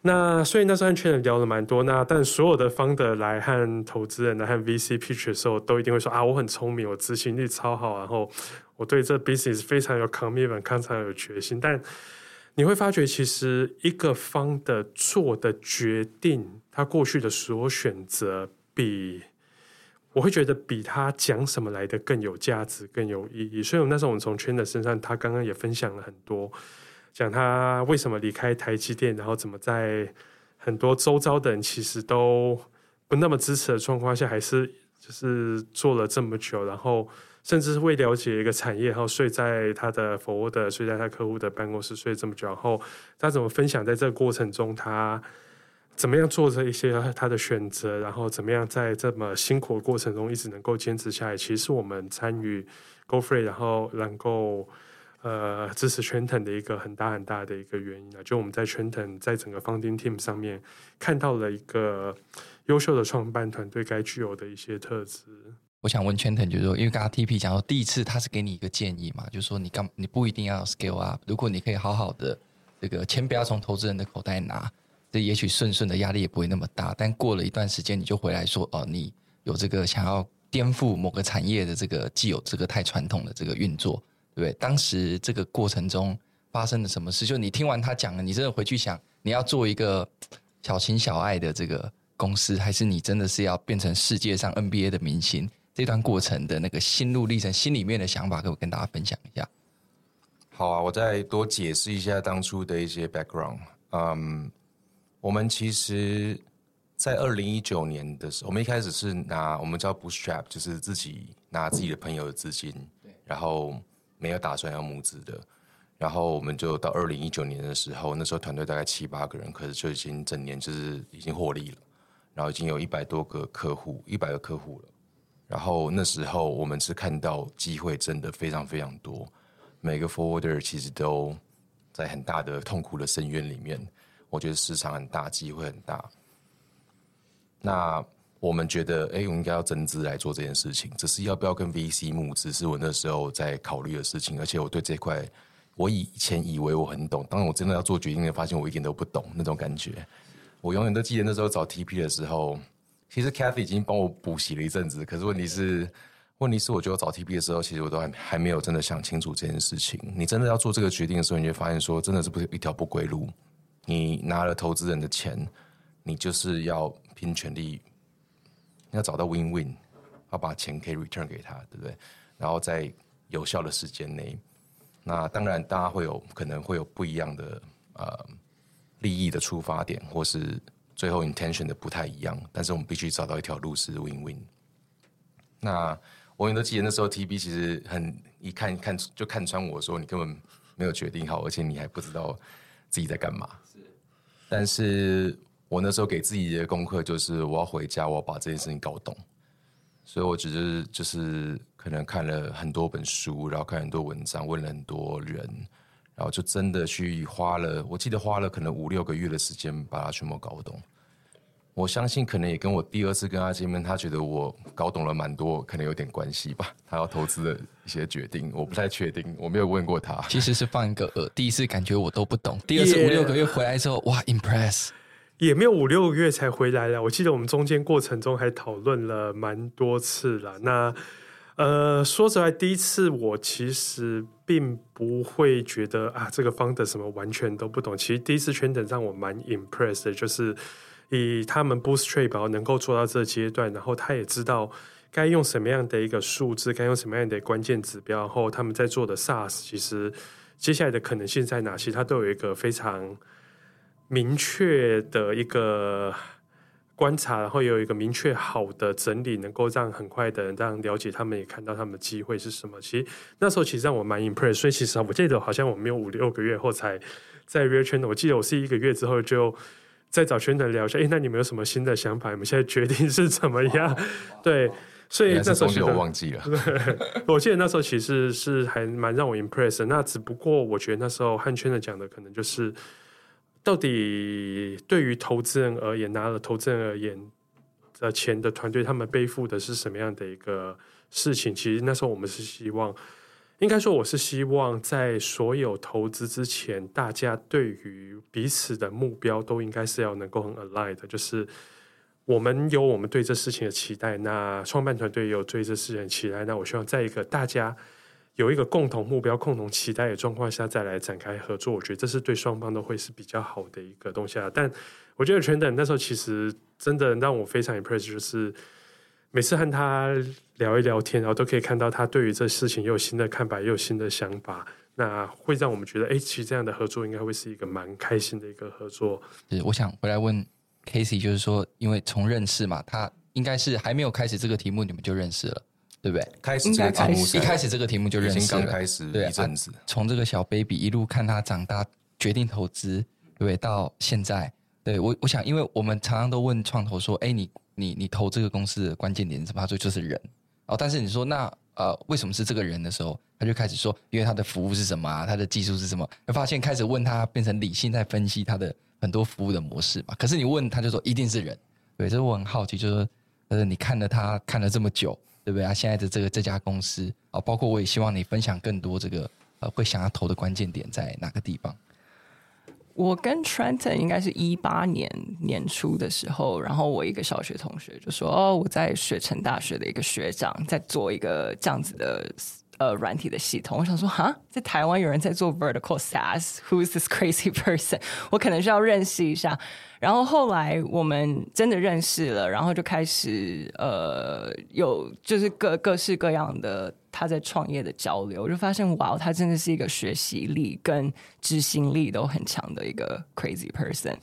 那所以那时候和圈腾聊了蛮多。那但所有的方的来和投资人来和 VC pitch 的时候，都一定会说啊，我很聪明，我执行力超好，然后我对这 business 非常有 commitment，非常有决心。但你会发觉，其实一个方的做的决定，他过去的所有选择比。我会觉得比他讲什么来的更有价值、更有意义。所以，那时候我们从圈的身上，他刚刚也分享了很多，讲他为什么离开台积电，然后怎么在很多周遭的人其实都不那么支持的状况下，还是就是做了这么久，然后甚至是为了解一个产业，然后睡在他的 forwarder，睡在他客户的办公室睡这么久，然后他怎么分享在这个过程中他。怎么样做这一些他的选择，然后怎么样在这么辛苦的过程中一直能够坚持下来？其实我们参与 Go Free，然后能够呃支持 Trenton 的一个很大很大的一个原因啊，就我们在 Trenton 在整个 Founding Team 上面看到了一个优秀的创办团队该具有的一些特质。我想问 Trenton，就是说，因为刚刚 TP 讲说第一次他是给你一个建议嘛，就是说你干你不一定要 Scale Up，如果你可以好好的这个钱不要从投资人的口袋拿。这也许顺顺的压力也不会那么大，但过了一段时间，你就回来说哦，你有这个想要颠覆某个产业的这个既有这个太传统的这个运作，对不对？当时这个过程中发生了什么事？就你听完他讲了，你真的回去想，你要做一个小情小爱的这个公司，还是你真的是要变成世界上 NBA 的明星？这段过程的那个心路历程，心里面的想法，可不可以跟大家分享一下？好啊，我再多解释一下当初的一些 background，嗯。我们其实，在二零一九年的时候，我们一开始是拿我们叫 bootstrap，就是自己拿自己的朋友的资金，然后没有打算要募资的，然后我们就到二零一九年的时候，那时候团队大概七八个人，可是就已经整年就是已经获利了，然后已经有一百多个客户，一百个客户了，然后那时候我们是看到机会真的非常非常多，每个 forwarder 其实都在很大的痛苦的深渊里面。我觉得市场很大，机会很大。那我们觉得，哎，我应该要增资来做这件事情。只是要不要跟 VC 募资，是我那时候在考虑的事情。而且我对这块，我以前以为我很懂，当然我真的要做决定，发现我一点都不懂那种感觉。我永远都记得那时候找 TP 的时候，其实 Kathy 已经帮我补习了一阵子。可是问题是，问题是，我觉得找 TP 的时候，其实我都还还没有真的想清楚这件事情。你真的要做这个决定的时候，你就发现说，真的是不是一条不归路。你拿了投资人的钱，你就是要拼全力，要找到 win-win，要把钱可以 return 给他，对不对？然后在有效的时间内，那当然大家会有可能会有不一样的呃利益的出发点，或是最后 intention 的不太一样，但是我们必须找到一条路是 win-win。那我永远都记得那时候 TB 其实很一看看就看穿我说，你根本没有决定好，而且你还不知道自己在干嘛。是但是我那时候给自己的功课就是，我要回家，我要把这件事情搞懂。所以我只是就是可能看了很多本书，然后看很多文章，问了很多人，然后就真的去花了，我记得花了可能五六个月的时间把它全部搞懂。我相信可能也跟我第二次跟他见面，他觉得我搞懂了蛮多，可能有点关系吧。他要投资的一些决定，我不太确定，我没有问过他。其实是放一个饵，第一次感觉我都不懂，第二次五六个月回来之后，哇，impress，也没有五六个月才回来了。我记得我们中间过程中还讨论了蛮多次了。那呃，说实话，第一次我其实并不会觉得啊，这个 founder 什么完全都不懂。其实第一次圈等让我蛮 impressed 的，就是。以他们 Bootstrap 能够做到这个阶段，然后他也知道该用什么样的一个数字，该用什么样的关键指标，然后他们在做的 SaaS，其实接下来的可能性在哪些，他都有一个非常明确的一个观察，然后也有一个明确好的整理，能够让很快的让了解他们也看到他们的机会是什么。其实那时候其实让我蛮 impressed，所以其实我记得好像我没有五六个月后才在 Real 圈的，我记得我是一个月之后就。再找圈的聊一下，哎、欸，那你们有什么新的想法？你们现在决定是怎么样？对，所以那时候我忘记了。我记得那时候其实是还蛮让我 impress 的。那只不过我觉得那时候汉圈的讲的可能就是，到底对于投资人而言，拿了投资人而言的钱的团队，他们背负的是什么样的一个事情？其实那时候我们是希望。应该说，我是希望在所有投资之前，大家对于彼此的目标都应该是要能够很 aligned，就是我们有我们对这事情的期待，那创办团队也有对这事情的期待。那我希望在一个大家有一个共同目标、共同期待的状况下再来展开合作，我觉得这是对双方都会是比较好的一个东西啊。但我觉得全等那时候其实真的让我非常 impressed，就是。每次和他聊一聊天，然后都可以看到他对于这事情又有新的看法，又有新的想法。那会让我们觉得，哎，其实这样的合作应该会是一个蛮开心的一个合作。是，我想回来问 Casey，就是说，因为从认识嘛，他应该是还没有开始这个题目，你们就认识了，对不对？开始这个题目，一开始这个题目就认识了，刚开始对一阵子，从这个小 baby 一路看他长大，决定投资，对不对？到现在，对我，我想，因为我们常常都问创投说，哎，你你你投这个公司的关键点是什么？他说就是人。哦，但是你说那呃，为什么是这个人的时候，他就开始说，因为他的服务是什么啊，他的技术是什么？会发现开始问他，变成理性在分析他的很多服务的模式嘛。可是你问他就说一定是人，对，这是我很好奇，就是说呃，你看了他看了这么久，对不对啊？现在的这个这家公司啊，包括我也希望你分享更多这个呃，会想要投的关键点在哪个地方？我跟 Trenton 应该是一八年年初的时候，然后我一个小学同学就说：“哦，我在雪城大学的一个学长在做一个这样子的呃软体的系统。”我想说：“哈，在台湾有人在做 Vertical SaaS，Who's this crazy person？我可能需要认识一下。”然后后来我们真的认识了，然后就开始呃有就是各各式各样的他在创业的交流，我就发现哇，他真的是一个学习力跟执行力都很强的一个 crazy person。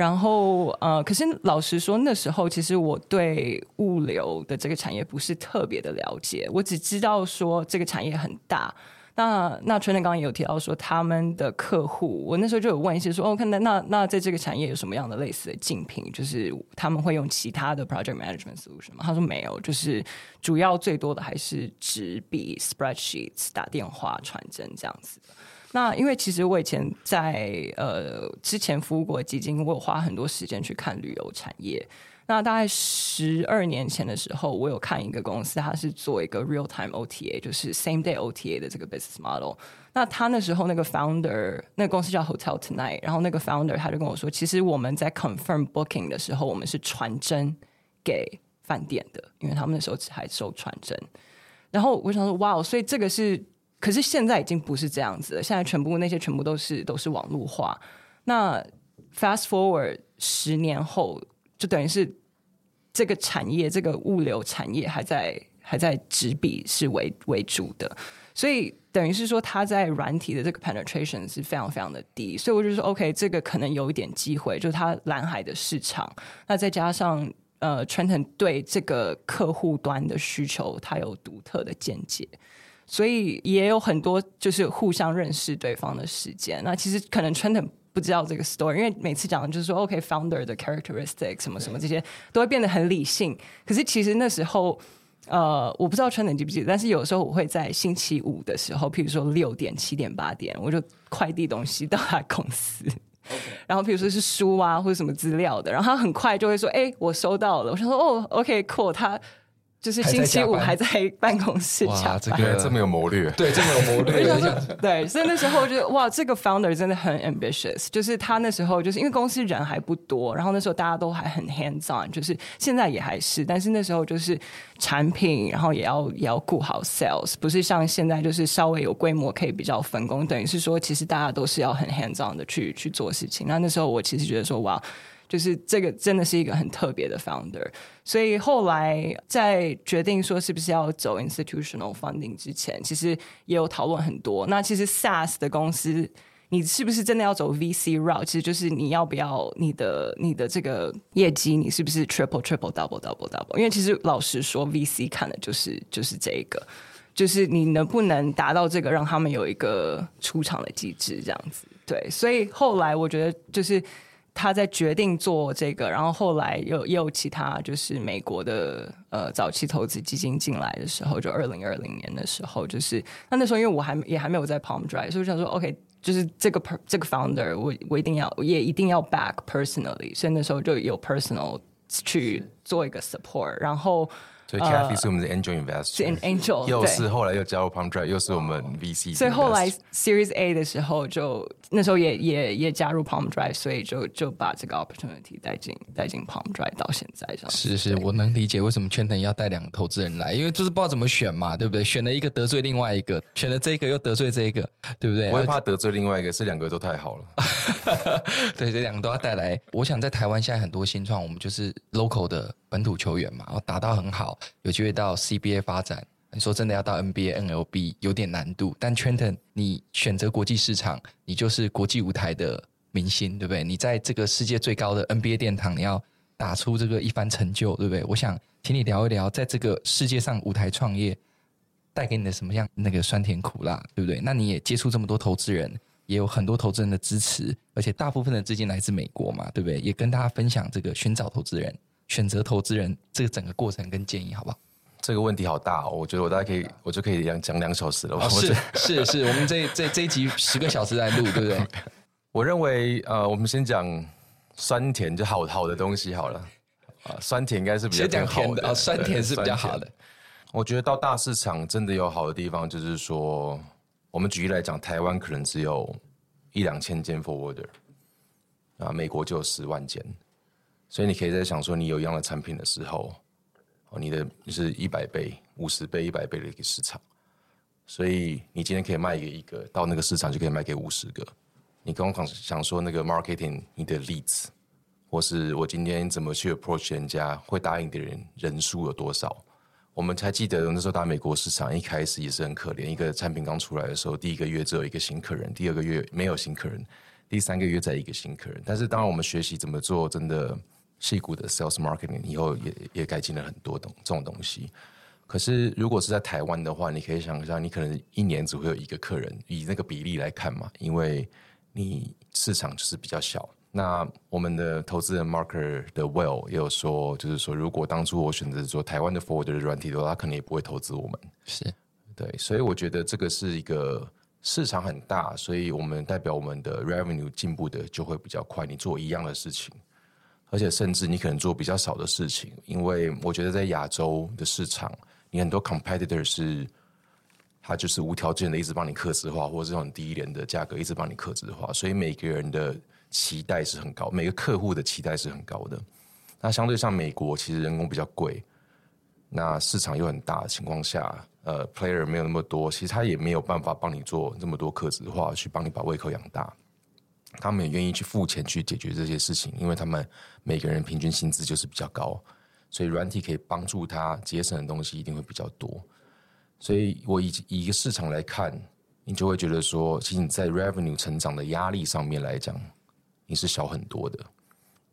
然后呃，可是老实说，那时候其实我对物流的这个产业不是特别的了解，我只知道说这个产业很大。那那春天刚刚也有提到说他们的客户，我那时候就有问一些说，哦，看那那那在这个产业有什么样的类似的竞品，就是他们会用其他的 project management solution 吗？他说没有，就是主要最多的还是纸笔 spreadsheets 打电话传真这样子。那因为其实我以前在呃之前服务过基金，我有花很多时间去看旅游产业。那大概十二年前的时候，我有看一个公司，它是做一个 real time OTA，就是 same day OTA 的这个 business model。那他那时候那个 founder，那个公司叫 Hotel Tonight，然后那个 founder 他就跟我说，其实我们在 confirm booking 的时候，我们是传真给饭店的，因为他们那时候只还收传真。然后我想说，哇哦，所以这个是，可是现在已经不是这样子了，现在全部那些全部都是都是网络化。那 fast forward 十年后，就等于是。这个产业，这个物流产业还在还在纸笔是为为主的，所以等于是说，它在软体的这个 penetration 是非常非常的低，所以我就说，OK，这个可能有一点机会，就是它蓝海的市场，那再加上呃，Trenton 对这个客户端的需求，它有独特的见解，所以也有很多就是互相认识对方的时间。那其实可能 Trenton 不知道这个 story，因为每次讲的就是说，OK，founder、的 characteristic 什么什么这些都会变得很理性。可是其实那时候，呃，我不知道 Trenton 记不记得，但是有时候我会在星期五的时候，譬如说六点、七点、八点，我就快递东西到他公司。然后譬如说是书啊或者什么资料的，然后他很快就会说：“哎，我收到了。”我想说：“哦，OK，cool。”他。就是星期五还在办公室加班，这个这么有谋略，对，这么有谋略。对，所以那时候就哇，这个 founder 真的很 ambitious。就是他那时候就是因为公司人还不多，然后那时候大家都还很 hands on，就是现在也还是，但是那时候就是产品，然后也要也要顾好 sales，不是像现在就是稍微有规模可以比较分工，等于是说其实大家都是要很 hands on 的去去做事情。那那时候我其实觉得说哇。就是这个真的是一个很特别的 founder，所以后来在决定说是不是要走 institutional funding 之前，其实也有讨论很多。那其实 SaaS 的公司，你是不是真的要走 VC route？其实就是你要不要你的你的这个业绩，你是不是 triple triple double double double？因为其实老实说，VC 看的就是就是这个，就是你能不能达到这个，让他们有一个出场的机制这样子。对，所以后来我觉得就是。他在决定做这个，然后后来又也有其他，就是美国的呃早期投资基金进来的时候，就二零二零年的时候，就是那那时候因为我还也还没有在 Palm Drive，所以我想说，OK，就是这个这个 founder，我我一定要也一定要 back personally，所以那时候就有 personal 去做一个 support，然后。所以 Kathy 是我们的 Angel Investor，是 Angel，又是后来又加入 Palm Drive，又是我们 VC。所以后来 Series A 的时候就，就那时候也也也加入 Palm Drive，所以就就把这个 opportunity 带进带进 Palm Drive 到现在这样。是是，我能理解为什么 Trenton 要带两个投资人来，因为就是不知道怎么选嘛，对不对？选了一个得罪另外一个，选了这个又得罪这个，对不对？我也怕得罪另外一个，是两个都太好了。对，这两个都要带来。我想在台湾现在很多新创，我们就是 local 的。本土球员嘛，然后打到很好，有机会到 CBA 发展，你说真的要到 NBA、NLB 有点难度，但 Trenton 你选择国际市场，你就是国际舞台的明星，对不对？你在这个世界最高的 NBA 殿堂，你要打出这个一番成就，对不对？我想请你聊一聊，在这个世界上舞台创业带给你的什么样那个酸甜苦辣，对不对？那你也接触这么多投资人，也有很多投资人的支持，而且大部分的资金来自美国嘛，对不对？也跟大家分享这个寻找投资人、选择投资人这个整个过程跟建议，好不好？这个问题好大哦，我觉得我大概可以，我就可以讲讲两小时了。哦、是是是，我们这这这一集十个小时来录，对不对 我认为呃，我们先讲酸甜就好好的东西好了。啊，酸甜应该是比较甜的啊、哦，酸甜是比较好的。我觉得到大市场真的有好的地方，就是说，我们举例来讲，台湾可能只有一两千间 forwarder，啊，美国就有十万间，所以你可以在想说，你有一样的产品的时候。哦，你的是一百倍、五十倍、一百倍的一个市场，所以你今天可以卖给一个，到那个市场就可以卖给五十个。你刚刚想说那个 marketing，你的 leads，或是我今天怎么去 approach 人家，会答应的人人数有多少？我们还记得那时候打美国市场，一开始也是很可怜，一个产品刚出来的时候，第一个月只有一个新客人，第二个月没有新客人，第三个月再一个新客人。但是当然我们学习怎么做，真的。矽谷的 sales marketing 以后也也改进了很多东这种东西，可是如果是在台湾的话，你可以想一下，你可能一年只会有一个客人，以那个比例来看嘛，因为你市场就是比较小。那我们的投资人 Marker 的 Well 也有说，就是说如果当初我选择做台湾的 forward 的软体的话，他可能也不会投资我们。是对，所以我觉得这个是一个市场很大，所以我们代表我们的 revenue 进步的就会比较快。你做一样的事情。而且甚至你可能做比较少的事情，因为我觉得在亚洲的市场，你很多 competitor 是，他就是无条件的一直帮你客制化，或者这种低廉的价格一直帮你客制化，所以每个人的期待是很高，每个客户的期待是很高的。那相对像美国，其实人工比较贵，那市场又很大的情况下，呃，player 没有那么多，其实他也没有办法帮你做那么多客制化，去帮你把胃口养大。他们也愿意去付钱去解决这些事情，因为他们每个人平均薪资就是比较高，所以软体可以帮助他节省的东西一定会比较多。所以我以以一个市场来看，你就会觉得说，其实你在 revenue 成长的压力上面来讲，你是小很多的。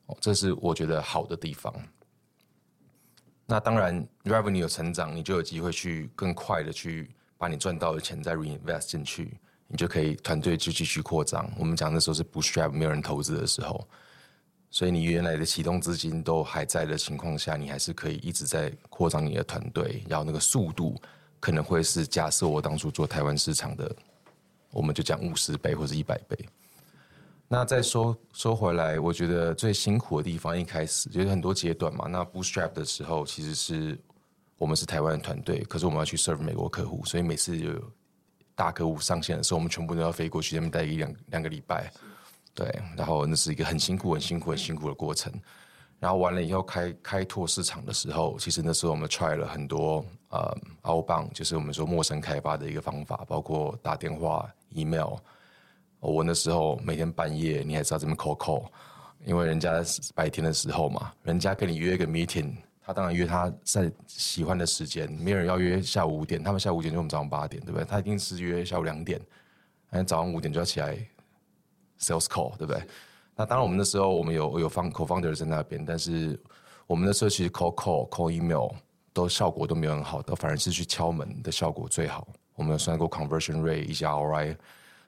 哦，这是我觉得好的地方。那当然，revenue 有成长，你就有机会去更快的去把你赚到的钱再 reinvest 进去。你就可以团队就继续扩张。我们讲的时候是 bootstrap 没有人投资的时候，所以你原来的启动资金都还在的情况下，你还是可以一直在扩张你的团队，然后那个速度可能会是假设我当初做台湾市场的，我们就讲五十倍或者一百倍。那再说说回来，我觉得最辛苦的地方一开始就是很多阶段嘛。那 bootstrap 的时候，其实是我们是台湾的团队，可是我们要去 serve 美国客户，所以每次有。大客户上线的时候，我们全部都要飞过去，那边待一两两个礼拜，对，然后那是一个很辛苦、很辛苦、很辛苦的过程。然后完了以后开开拓市场的时候，其实那时候我们 try 了很多呃 outbound，就是我们说陌生开发的一个方法，包括打电话、email。我那时候每天半夜，你还知道怎么 call call，因为人家白天的时候嘛，人家跟你约一个 meeting。他当然约他在喜欢的时间，没有人要约下午五点，他们下午五点就我们早上八点，对不对？他一定是约下午两点，反正早上五点就要起来 sales call，对不对？那当然，我们那时候我们有有放 co-founder 在那边，但是我们那时候其实 call call call email 都效果都没有很好，的反而是去敲门的效果最好。我们有算过 conversion rate 一下 ROI，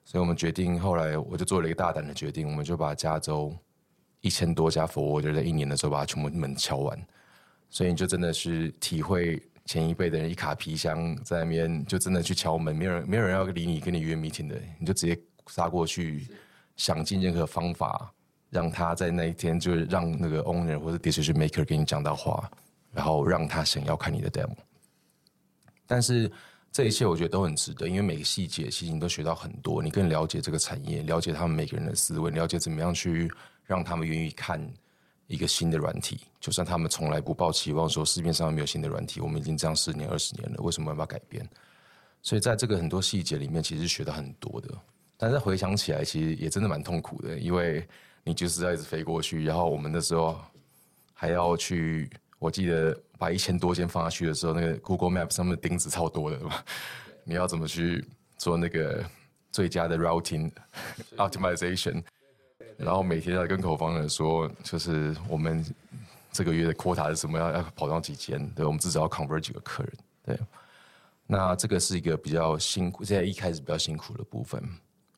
所以我们决定后来我就做了一个大胆的决定，我们就把加州一千多家 forwarder 在一年的时候把它全部门敲完。所以你就真的是体会前一辈的人一卡皮箱在那边，就真的去敲门，没有人没有人要理你，跟你约 meeting 的，你就直接杀过去，想尽任何方法让他在那一天就是让那个 owner 或者 decision maker 给你讲到话，然后让他想要看你的 demo。但是这一切我觉得都很值得，因为每个细节其实你都学到很多，你更了解这个产业，了解他们每个人的思维，了解怎么样去让他们愿意看。一个新的软体，就算他们从来不抱期望说市面上没有新的软体，我们已经这样十年二十年了，为什么要把它改变？所以在这个很多细节里面，其实学到很多的。但是回想起来，其实也真的蛮痛苦的，因为你就是要一直飞过去，然后我们那时候还要去，我记得把一千多间放下去的时候，那个 Google Map 上面的钉子超多的，对吧？你要怎么去做那个最佳的 routing optimization？然后每天要跟 co-founder 说，就是我们这个月的 quota 是什么，要要跑到几间？对，我们至少要 convert 几个客人。对，那这个是一个比较辛苦，现在一开始比较辛苦的部分。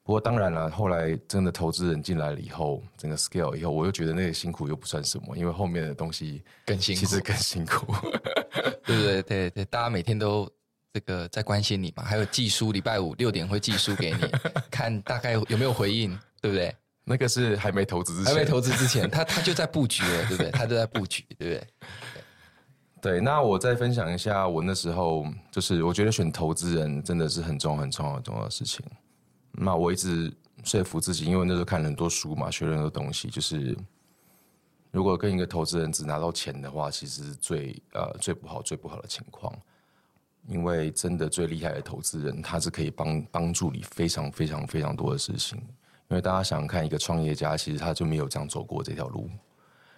不过当然了，后来真的投资人进来了以后，整个 scale 以后，我又觉得那个辛苦又不算什么，因为后面的东西更辛苦，其实更辛苦。对不对？对对，大家每天都这个在关心你嘛，还有寄书，礼拜五六点会寄书给你，看大概有没有回应，对不对？那个是还没投资之前，还没投资之前，他他就在布局了，对不对？他就在布局，对不对？对，那我再分享一下，我那时候就是我觉得选投资人真的是很重要、很重要、很重要的事情。那我一直说服自己，因为那时候看了很多书嘛，学了很多东西，就是如果跟一个投资人只拿到钱的话，其实是最呃最不好、最不好的情况。因为真的最厉害的投资人，他是可以帮帮助你非常非常非常多的事情。因为大家想想看，一个创业家其实他就没有这样走过这条路。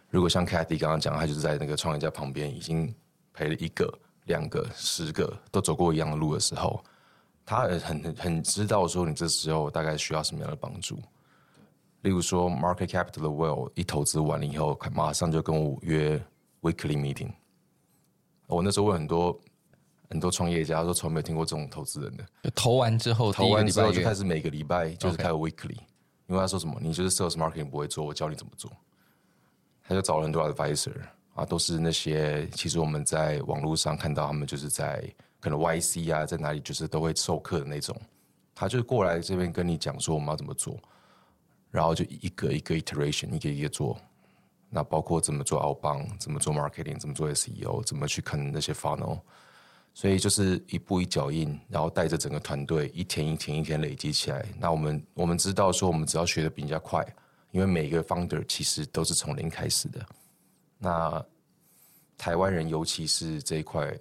如果像 Cathy 刚刚讲，他就是在那个创业家旁边，已经陪了一个、两个、十个都走过一样的路的时候，他很很很知道说你这时候大概需要什么样的帮助。例如说，Market Capital 的 Will 一投资完了以后，马上就跟我约 Weekly Meeting。我那时候问很多很多创业家，说从没有听过这种投资人的。投完之后，投完之后就开始每个礼拜就是开 Weekly。因为他说什么，你就是 Sales Marketing 不会做，我教你怎么做。他就找了很多 Advisor 啊，都是那些其实我们在网络上看到他们就是在可能 YC 啊，在哪里就是都会授课的那种。他就过来这边跟你讲说我们要怎么做，然后就一个一个 iteration 一个一个做。那包括怎么做 outbound，怎么做 marketing，怎么做 SEO，怎么去看那些 funnel。所以就是一步一脚印，然后带着整个团队一天一天一天累积起来。那我们我们知道说，我们只要学的比人家快，因为每一个 founder 其实都是从零开始的。那台湾人尤其是这一块，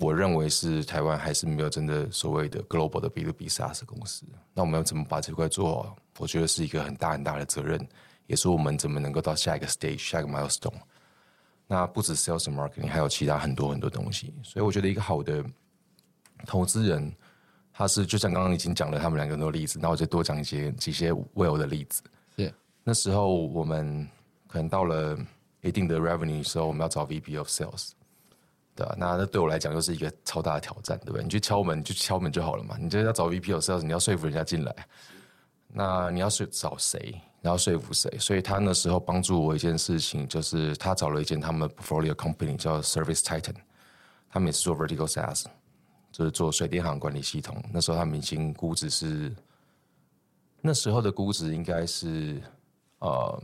我认为是台湾还是没有真的所谓的 global 的 B to B SaaS 公司。那我们要怎么把这块做好？我觉得是一个很大很大的责任，也是我们怎么能够到下一个 stage，下一个 milestone。那不止 sales and marketing，还有其他很多很多东西。所以我觉得一个好的投资人，他是就像刚刚已经讲了他们两个人的例子，那我就多讲一些几些 Will 的例子。是那时候我们可能到了一定的 revenue 的时候，我们要找 VP of sales，对吧？那那对我来讲就是一个超大的挑战，对不对？你去敲门，就敲门就好了嘛。你就要找 VP of sales，你要说服人家进来，那你要去找谁？然后说服谁？所以他那时候帮助我一件事情，就是他找了一间他们 portfolio company 叫 Service Titan，他们也是做 vertical SaaS，就是做水电行管理系统。那时候他们已经估值是，那时候的估值应该是呃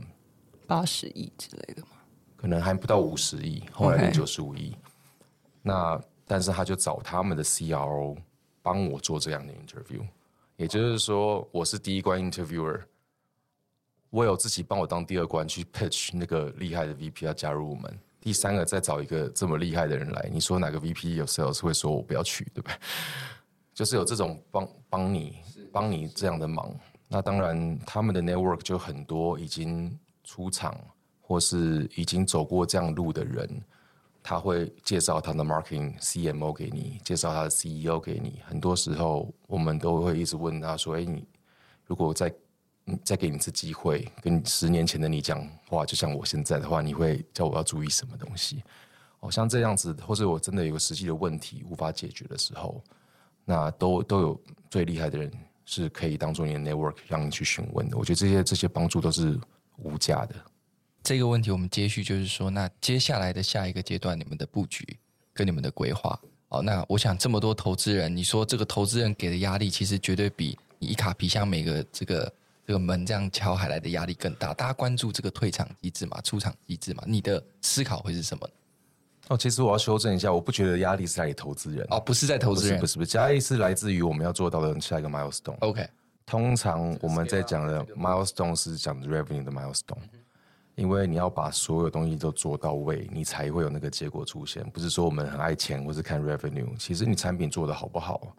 八十亿之类的吗？可能还不到五十亿，后来九十五亿。那但是他就找他们的 CRO 帮我做这样的 interview，也就是说我是第一关 interviewer。我有自己帮我当第二关去 pitch 那个厉害的 VP 要加入我们，第三个再找一个这么厉害的人来，你说哪个 VP 有 sales 会说我不要去，对不对？就是有这种帮帮你帮你这样的忙，那当然他们的 network 就很多已经出场或是已经走过这样路的人，他会介绍他的 marketing CMO 给你，介绍他的 CEO 给你。很多时候我们都会一直问他说：“哎，你如果在……”再给你一次机会，跟十年前的你讲话，就像我现在的话，你会叫我要注意什么东西？哦，像这样子，或者我真的有个实际的问题无法解决的时候，那都都有最厉害的人是可以当做你的 network 让你去询问的。我觉得这些这些帮助都是无价的。这个问题我们接续就是说，那接下来的下一个阶段，你们的布局跟你们的规划。哦，那我想这么多投资人，你说这个投资人给的压力，其实绝对比你一卡皮箱每个这个。这个门这样敲，还来的压力更大。大家关注这个退场机制嘛，出场机制嘛，你的思考会是什么？哦，其实我要修正一下，我不觉得压力是在投资人哦，不是在投资人，不是不是，压力是来自于我们要做到的下一个 milestone。OK，通常我们在讲的 milestone 是讲的 revenue 的 milestone，因为你要把所有东西都做到位，你才会有那个结果出现。不是说我们很爱钱，或是看 revenue，其实你产品做的好不好，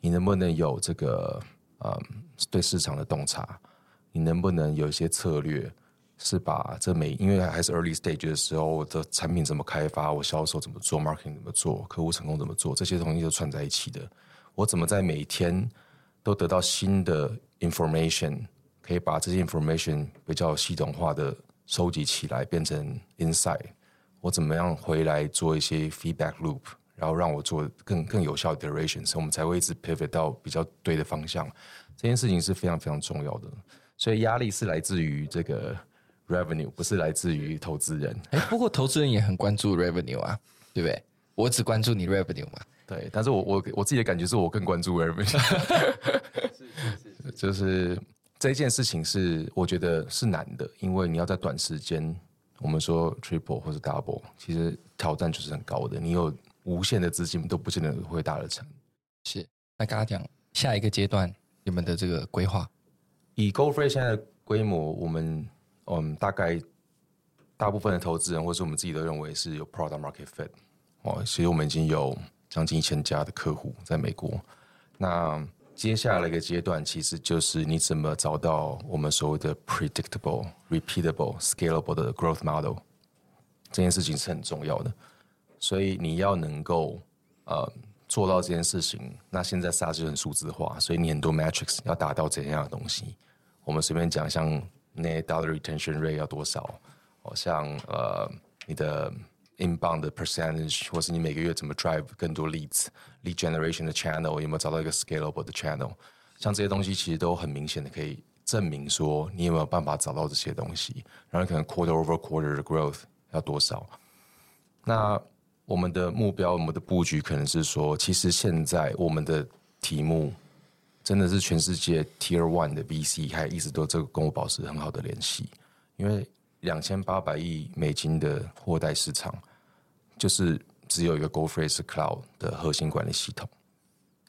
你能不能有这个？嗯，对市场的洞察，你能不能有一些策略？是把这每因为还是 early stage 的时候，我的产品怎么开发，我销售怎么做，marketing 怎么做，客户成功怎么做，这些东西都串在一起的。我怎么在每天都得到新的 information，可以把这些 information 比较系统化的收集起来，变成 insight。我怎么样回来做一些 feedback loop，然后让我做更更有效的 iteration，所以我们才会一直 pivot 到比较对的方向。这件事情是非常非常重要的，所以压力是来自于这个 revenue，不是来自于投资人。哎，不过投资人也很关注 revenue 啊，对不对？我只关注你 revenue 嘛。对，但是我我我自己的感觉是我更关注 revenue。是是是，就是这件事情是我觉得是难的，因为你要在短时间。我们说 triple 或者 double，其实挑战就是很高的。你有无限的资金都不见得会大得成。是，那跟他讲下一个阶段你们的这个规划，以 Go Freight 现在的规模，我们嗯大概大部分的投资人或是我们自己都认为是有 product market fit 哦，其实我们已经有将近一千家的客户在美国。那接下来一个阶段，其实就是你怎么找到我们所谓的 predictable、repeatable、scalable 的 growth model，这件事情是很重要的。所以你要能够呃做到这件事情，那现在 SaaS 就很数字化，所以你很多 metrics 要达到怎样的东西？我们随便讲，像 net dollar retention rate 要多少？哦，像呃你的。Inbound 的 percentage，或是你每个月怎么 drive 更多 leads，lead generation 的 channel 有没有找到一个 scalable 的 channel？像这些东西其实都很明显的可以证明说你有没有办法找到这些东西，然后可能 quarter over quarter 的 growth 要多少？那我们的目标，我们的布局可能是说，其实现在我们的题目真的是全世界 Tier One 的 VC 还一直都这个跟我保持很好的联系，因为两千八百亿美金的货代市场。就是只有一个 Go Freight Cloud 的核心管理系统，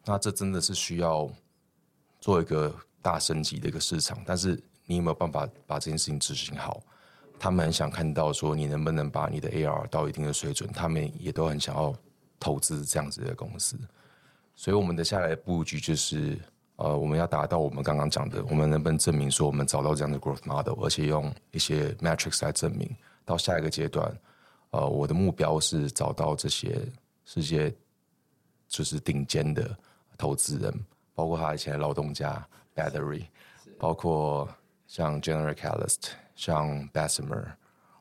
那这真的是需要做一个大升级的一个市场。但是你有没有办法把这件事情执行好？他们很想看到说你能不能把你的 AR 到一定的水准，他们也都很想要投资这样子的公司。所以我们的下来的布局就是，呃，我们要达到我们刚刚讲的，我们能不能证明说我们找到这样的 growth model，而且用一些 metrics 来证明。到下一个阶段。呃，我的目标是找到这些世界就是顶尖的投资人，包括他以前的劳动家 Battery，包括像 General Catalyst，像 Bessemer，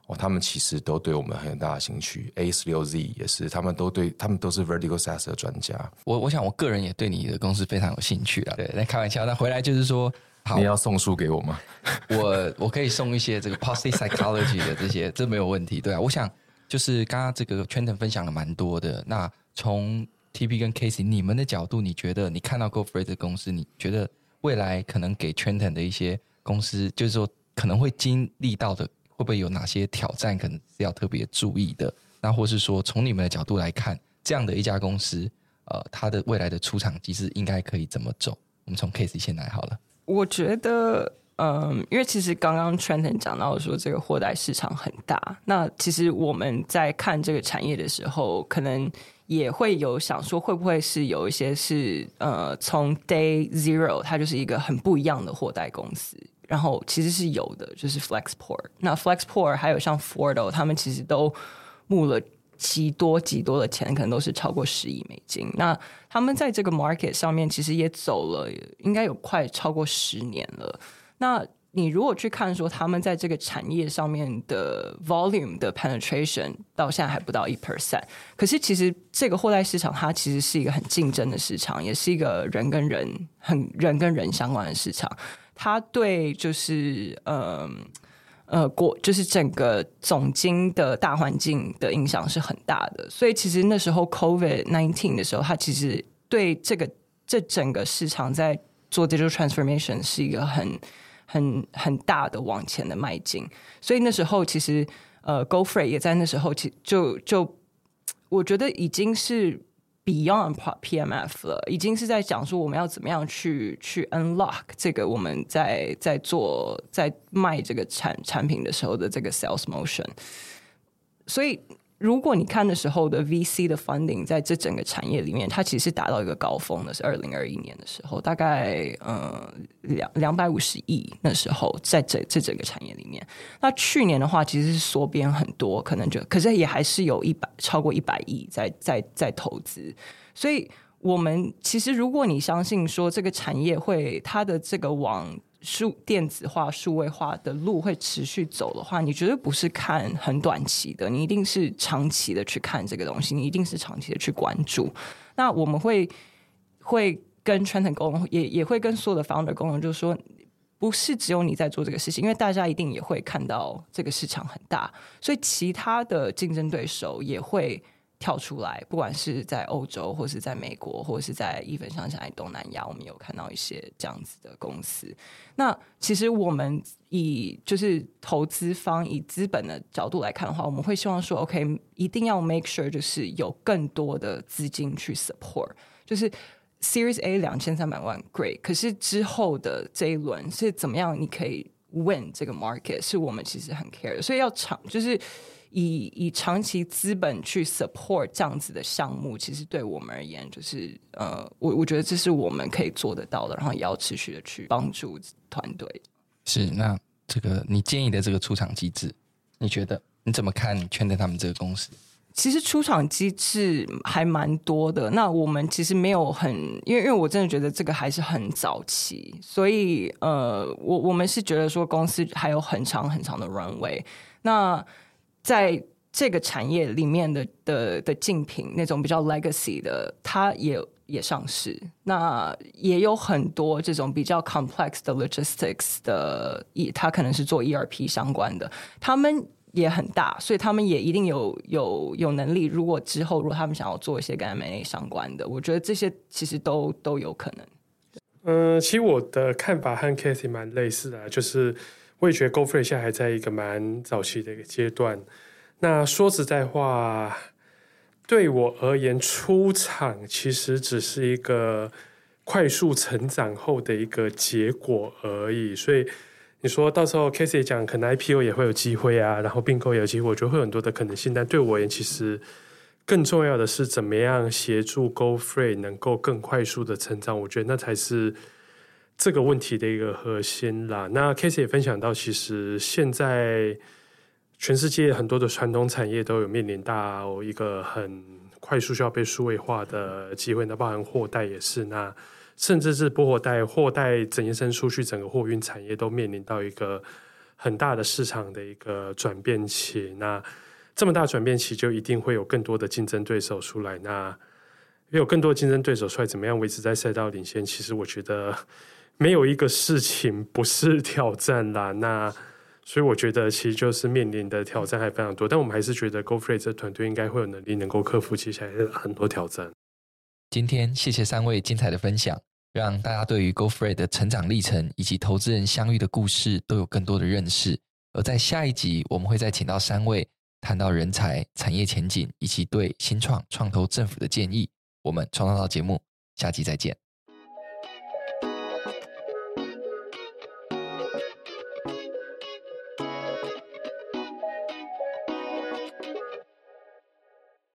哦，他们其实都对我们很有大的兴趣。A 十六 Z 也是，他们都对他们都是 Vertical SaaS 的专家。我我想我个人也对你的公司非常有兴趣啊。对，来开玩笑，那回来就是说，你要送书给我吗？我我可以送一些这个 Positive Psychology 的这些，这没有问题。对啊，我想。就是刚刚这个 Trenton 分享了蛮多的。那从 TP 跟 Casey 你们的角度，你觉得你看到 Go Freight 的公司，你觉得未来可能给 Trenton 的一些公司，就是说可能会经历到的，会不会有哪些挑战，可能是要特别注意的？那或是说从你们的角度来看，这样的一家公司，呃，它的未来的出场机制应该可以怎么走？我们从 case 先来好了。我觉得。嗯，因为其实刚刚 Trenton 讲到说这个货代市场很大，那其实我们在看这个产业的时候，可能也会有想说，会不会是有一些是呃从 Day Zero 它就是一个很不一样的货代公司，然后其实是有的，就是 Flexport。那 Flexport 还有像 Fordo，他们其实都募了极多极多的钱，可能都是超过十亿美金。那他们在这个 market 上面其实也走了，应该有快超过十年了。那你如果去看说他们在这个产业上面的 volume 的 penetration 到现在还不到一 percent，可是其实这个货代市场它其实是一个很竞争的市场，也是一个人跟人很人跟人相关的市场。它对就是呃呃国就是整个总经的大环境的影响是很大的。所以其实那时候 COVID nineteen 的时候，它其实对这个这整个市场在做 digital transformation 是一个很很很大的往前的迈进，所以那时候其实呃 GoFree 也在那时候，其就就我觉得已经是 Beyond PMF 了，已经是在讲说我们要怎么样去去 unlock 这个我们在在做在卖这个产产品的时候的这个 sales motion。所以如果你看的时候的 VC 的 funding 在这整个产业里面，它其实达到一个高峰的，是二零二一年的时候，大概呃两两百五十亿那时候在这这整个产业里面。那去年的话，其实是缩编很多，可能就可是也还是有一百超过一百亿在在在投资。所以，我们其实如果你相信说这个产业会它的这个往。数电子化、数位化的路会持续走的话，你绝对不是看很短期的，你一定是长期的去看这个东西，你一定是长期的去关注。那我们会会跟 Trenton 沟通，也也会跟所有的 founder 沟通，就是说，不是只有你在做这个事情，因为大家一定也会看到这个市场很大，所以其他的竞争对手也会。跳出来，不管是在欧洲，或是在美国，或者是在 even 像在东南亚，我们有看到一些这样子的公司。那其实我们以就是投资方以资本的角度来看的话，我们会希望说，OK，一定要 make sure 就是有更多的资金去 support，就是 Series A 两千三百万 great，可是之后的这一轮是怎么样？你可以 win 这个 market，是我们其实很 care 的，所以要长就是。以以长期资本去 support 这样子的项目，其实对我们而言，就是呃，我我觉得这是我们可以做得到的，然后也要持续的去帮助团队。是，那这个你建议的这个出场机制，你觉得你怎么看？圈的他们这个公司，其实出场机制还蛮多的。那我们其实没有很，因为因为我真的觉得这个还是很早期，所以呃，我我们是觉得说公司还有很长很长的 runway。那在这个产业里面的的的竞品，那种比较 legacy 的，它也也上市。那也有很多这种比较 complex 的 logistics 的，它可能是做 ERP 相关的，他们也很大，所以他们也一定有有有能力。如果之后如果他们想要做一些跟 M&A 相关的，我觉得这些其实都都有可能。嗯，其实我的看法和 Cathy 蛮类似的，就是。我也觉得 Go Freight 现在还在一个蛮早期的一个阶段。那说实在话，对我而言，出场其实只是一个快速成长后的一个结果而已。所以你说到时候 Cathy 讲，可能 IPO 也会有机会啊，然后并购也有机会，我觉得会有很多的可能性。但对我而言，其实更重要的是怎么样协助 Go Freight 能够更快速的成长。我觉得那才是。这个问题的一个核心啦，那 Case 也分享到，其实现在全世界很多的传统产业都有面临到一个很快速需要被数位化的机会，那包含货代也是，那甚至是不货代、货代整延伸出去，整个货运产业都面临到一个很大的市场的一个转变期。那这么大转变期，就一定会有更多的竞争对手出来。那有更多竞争对手出来，怎么样维持在赛道领先？其实我觉得。没有一个事情不是挑战啦，那所以我觉得其实就是面临的挑战还非常多，但我们还是觉得 Go Freight 这团队应该会有能力能够克服接下来的很多挑战。今天谢谢三位精彩的分享，让大家对于 Go Freight 的成长历程以及投资人相遇的故事都有更多的认识。而在下一集，我们会再请到三位谈到人才、产业前景以及对新创创投政府的建议。我们创造到节目，下集再见。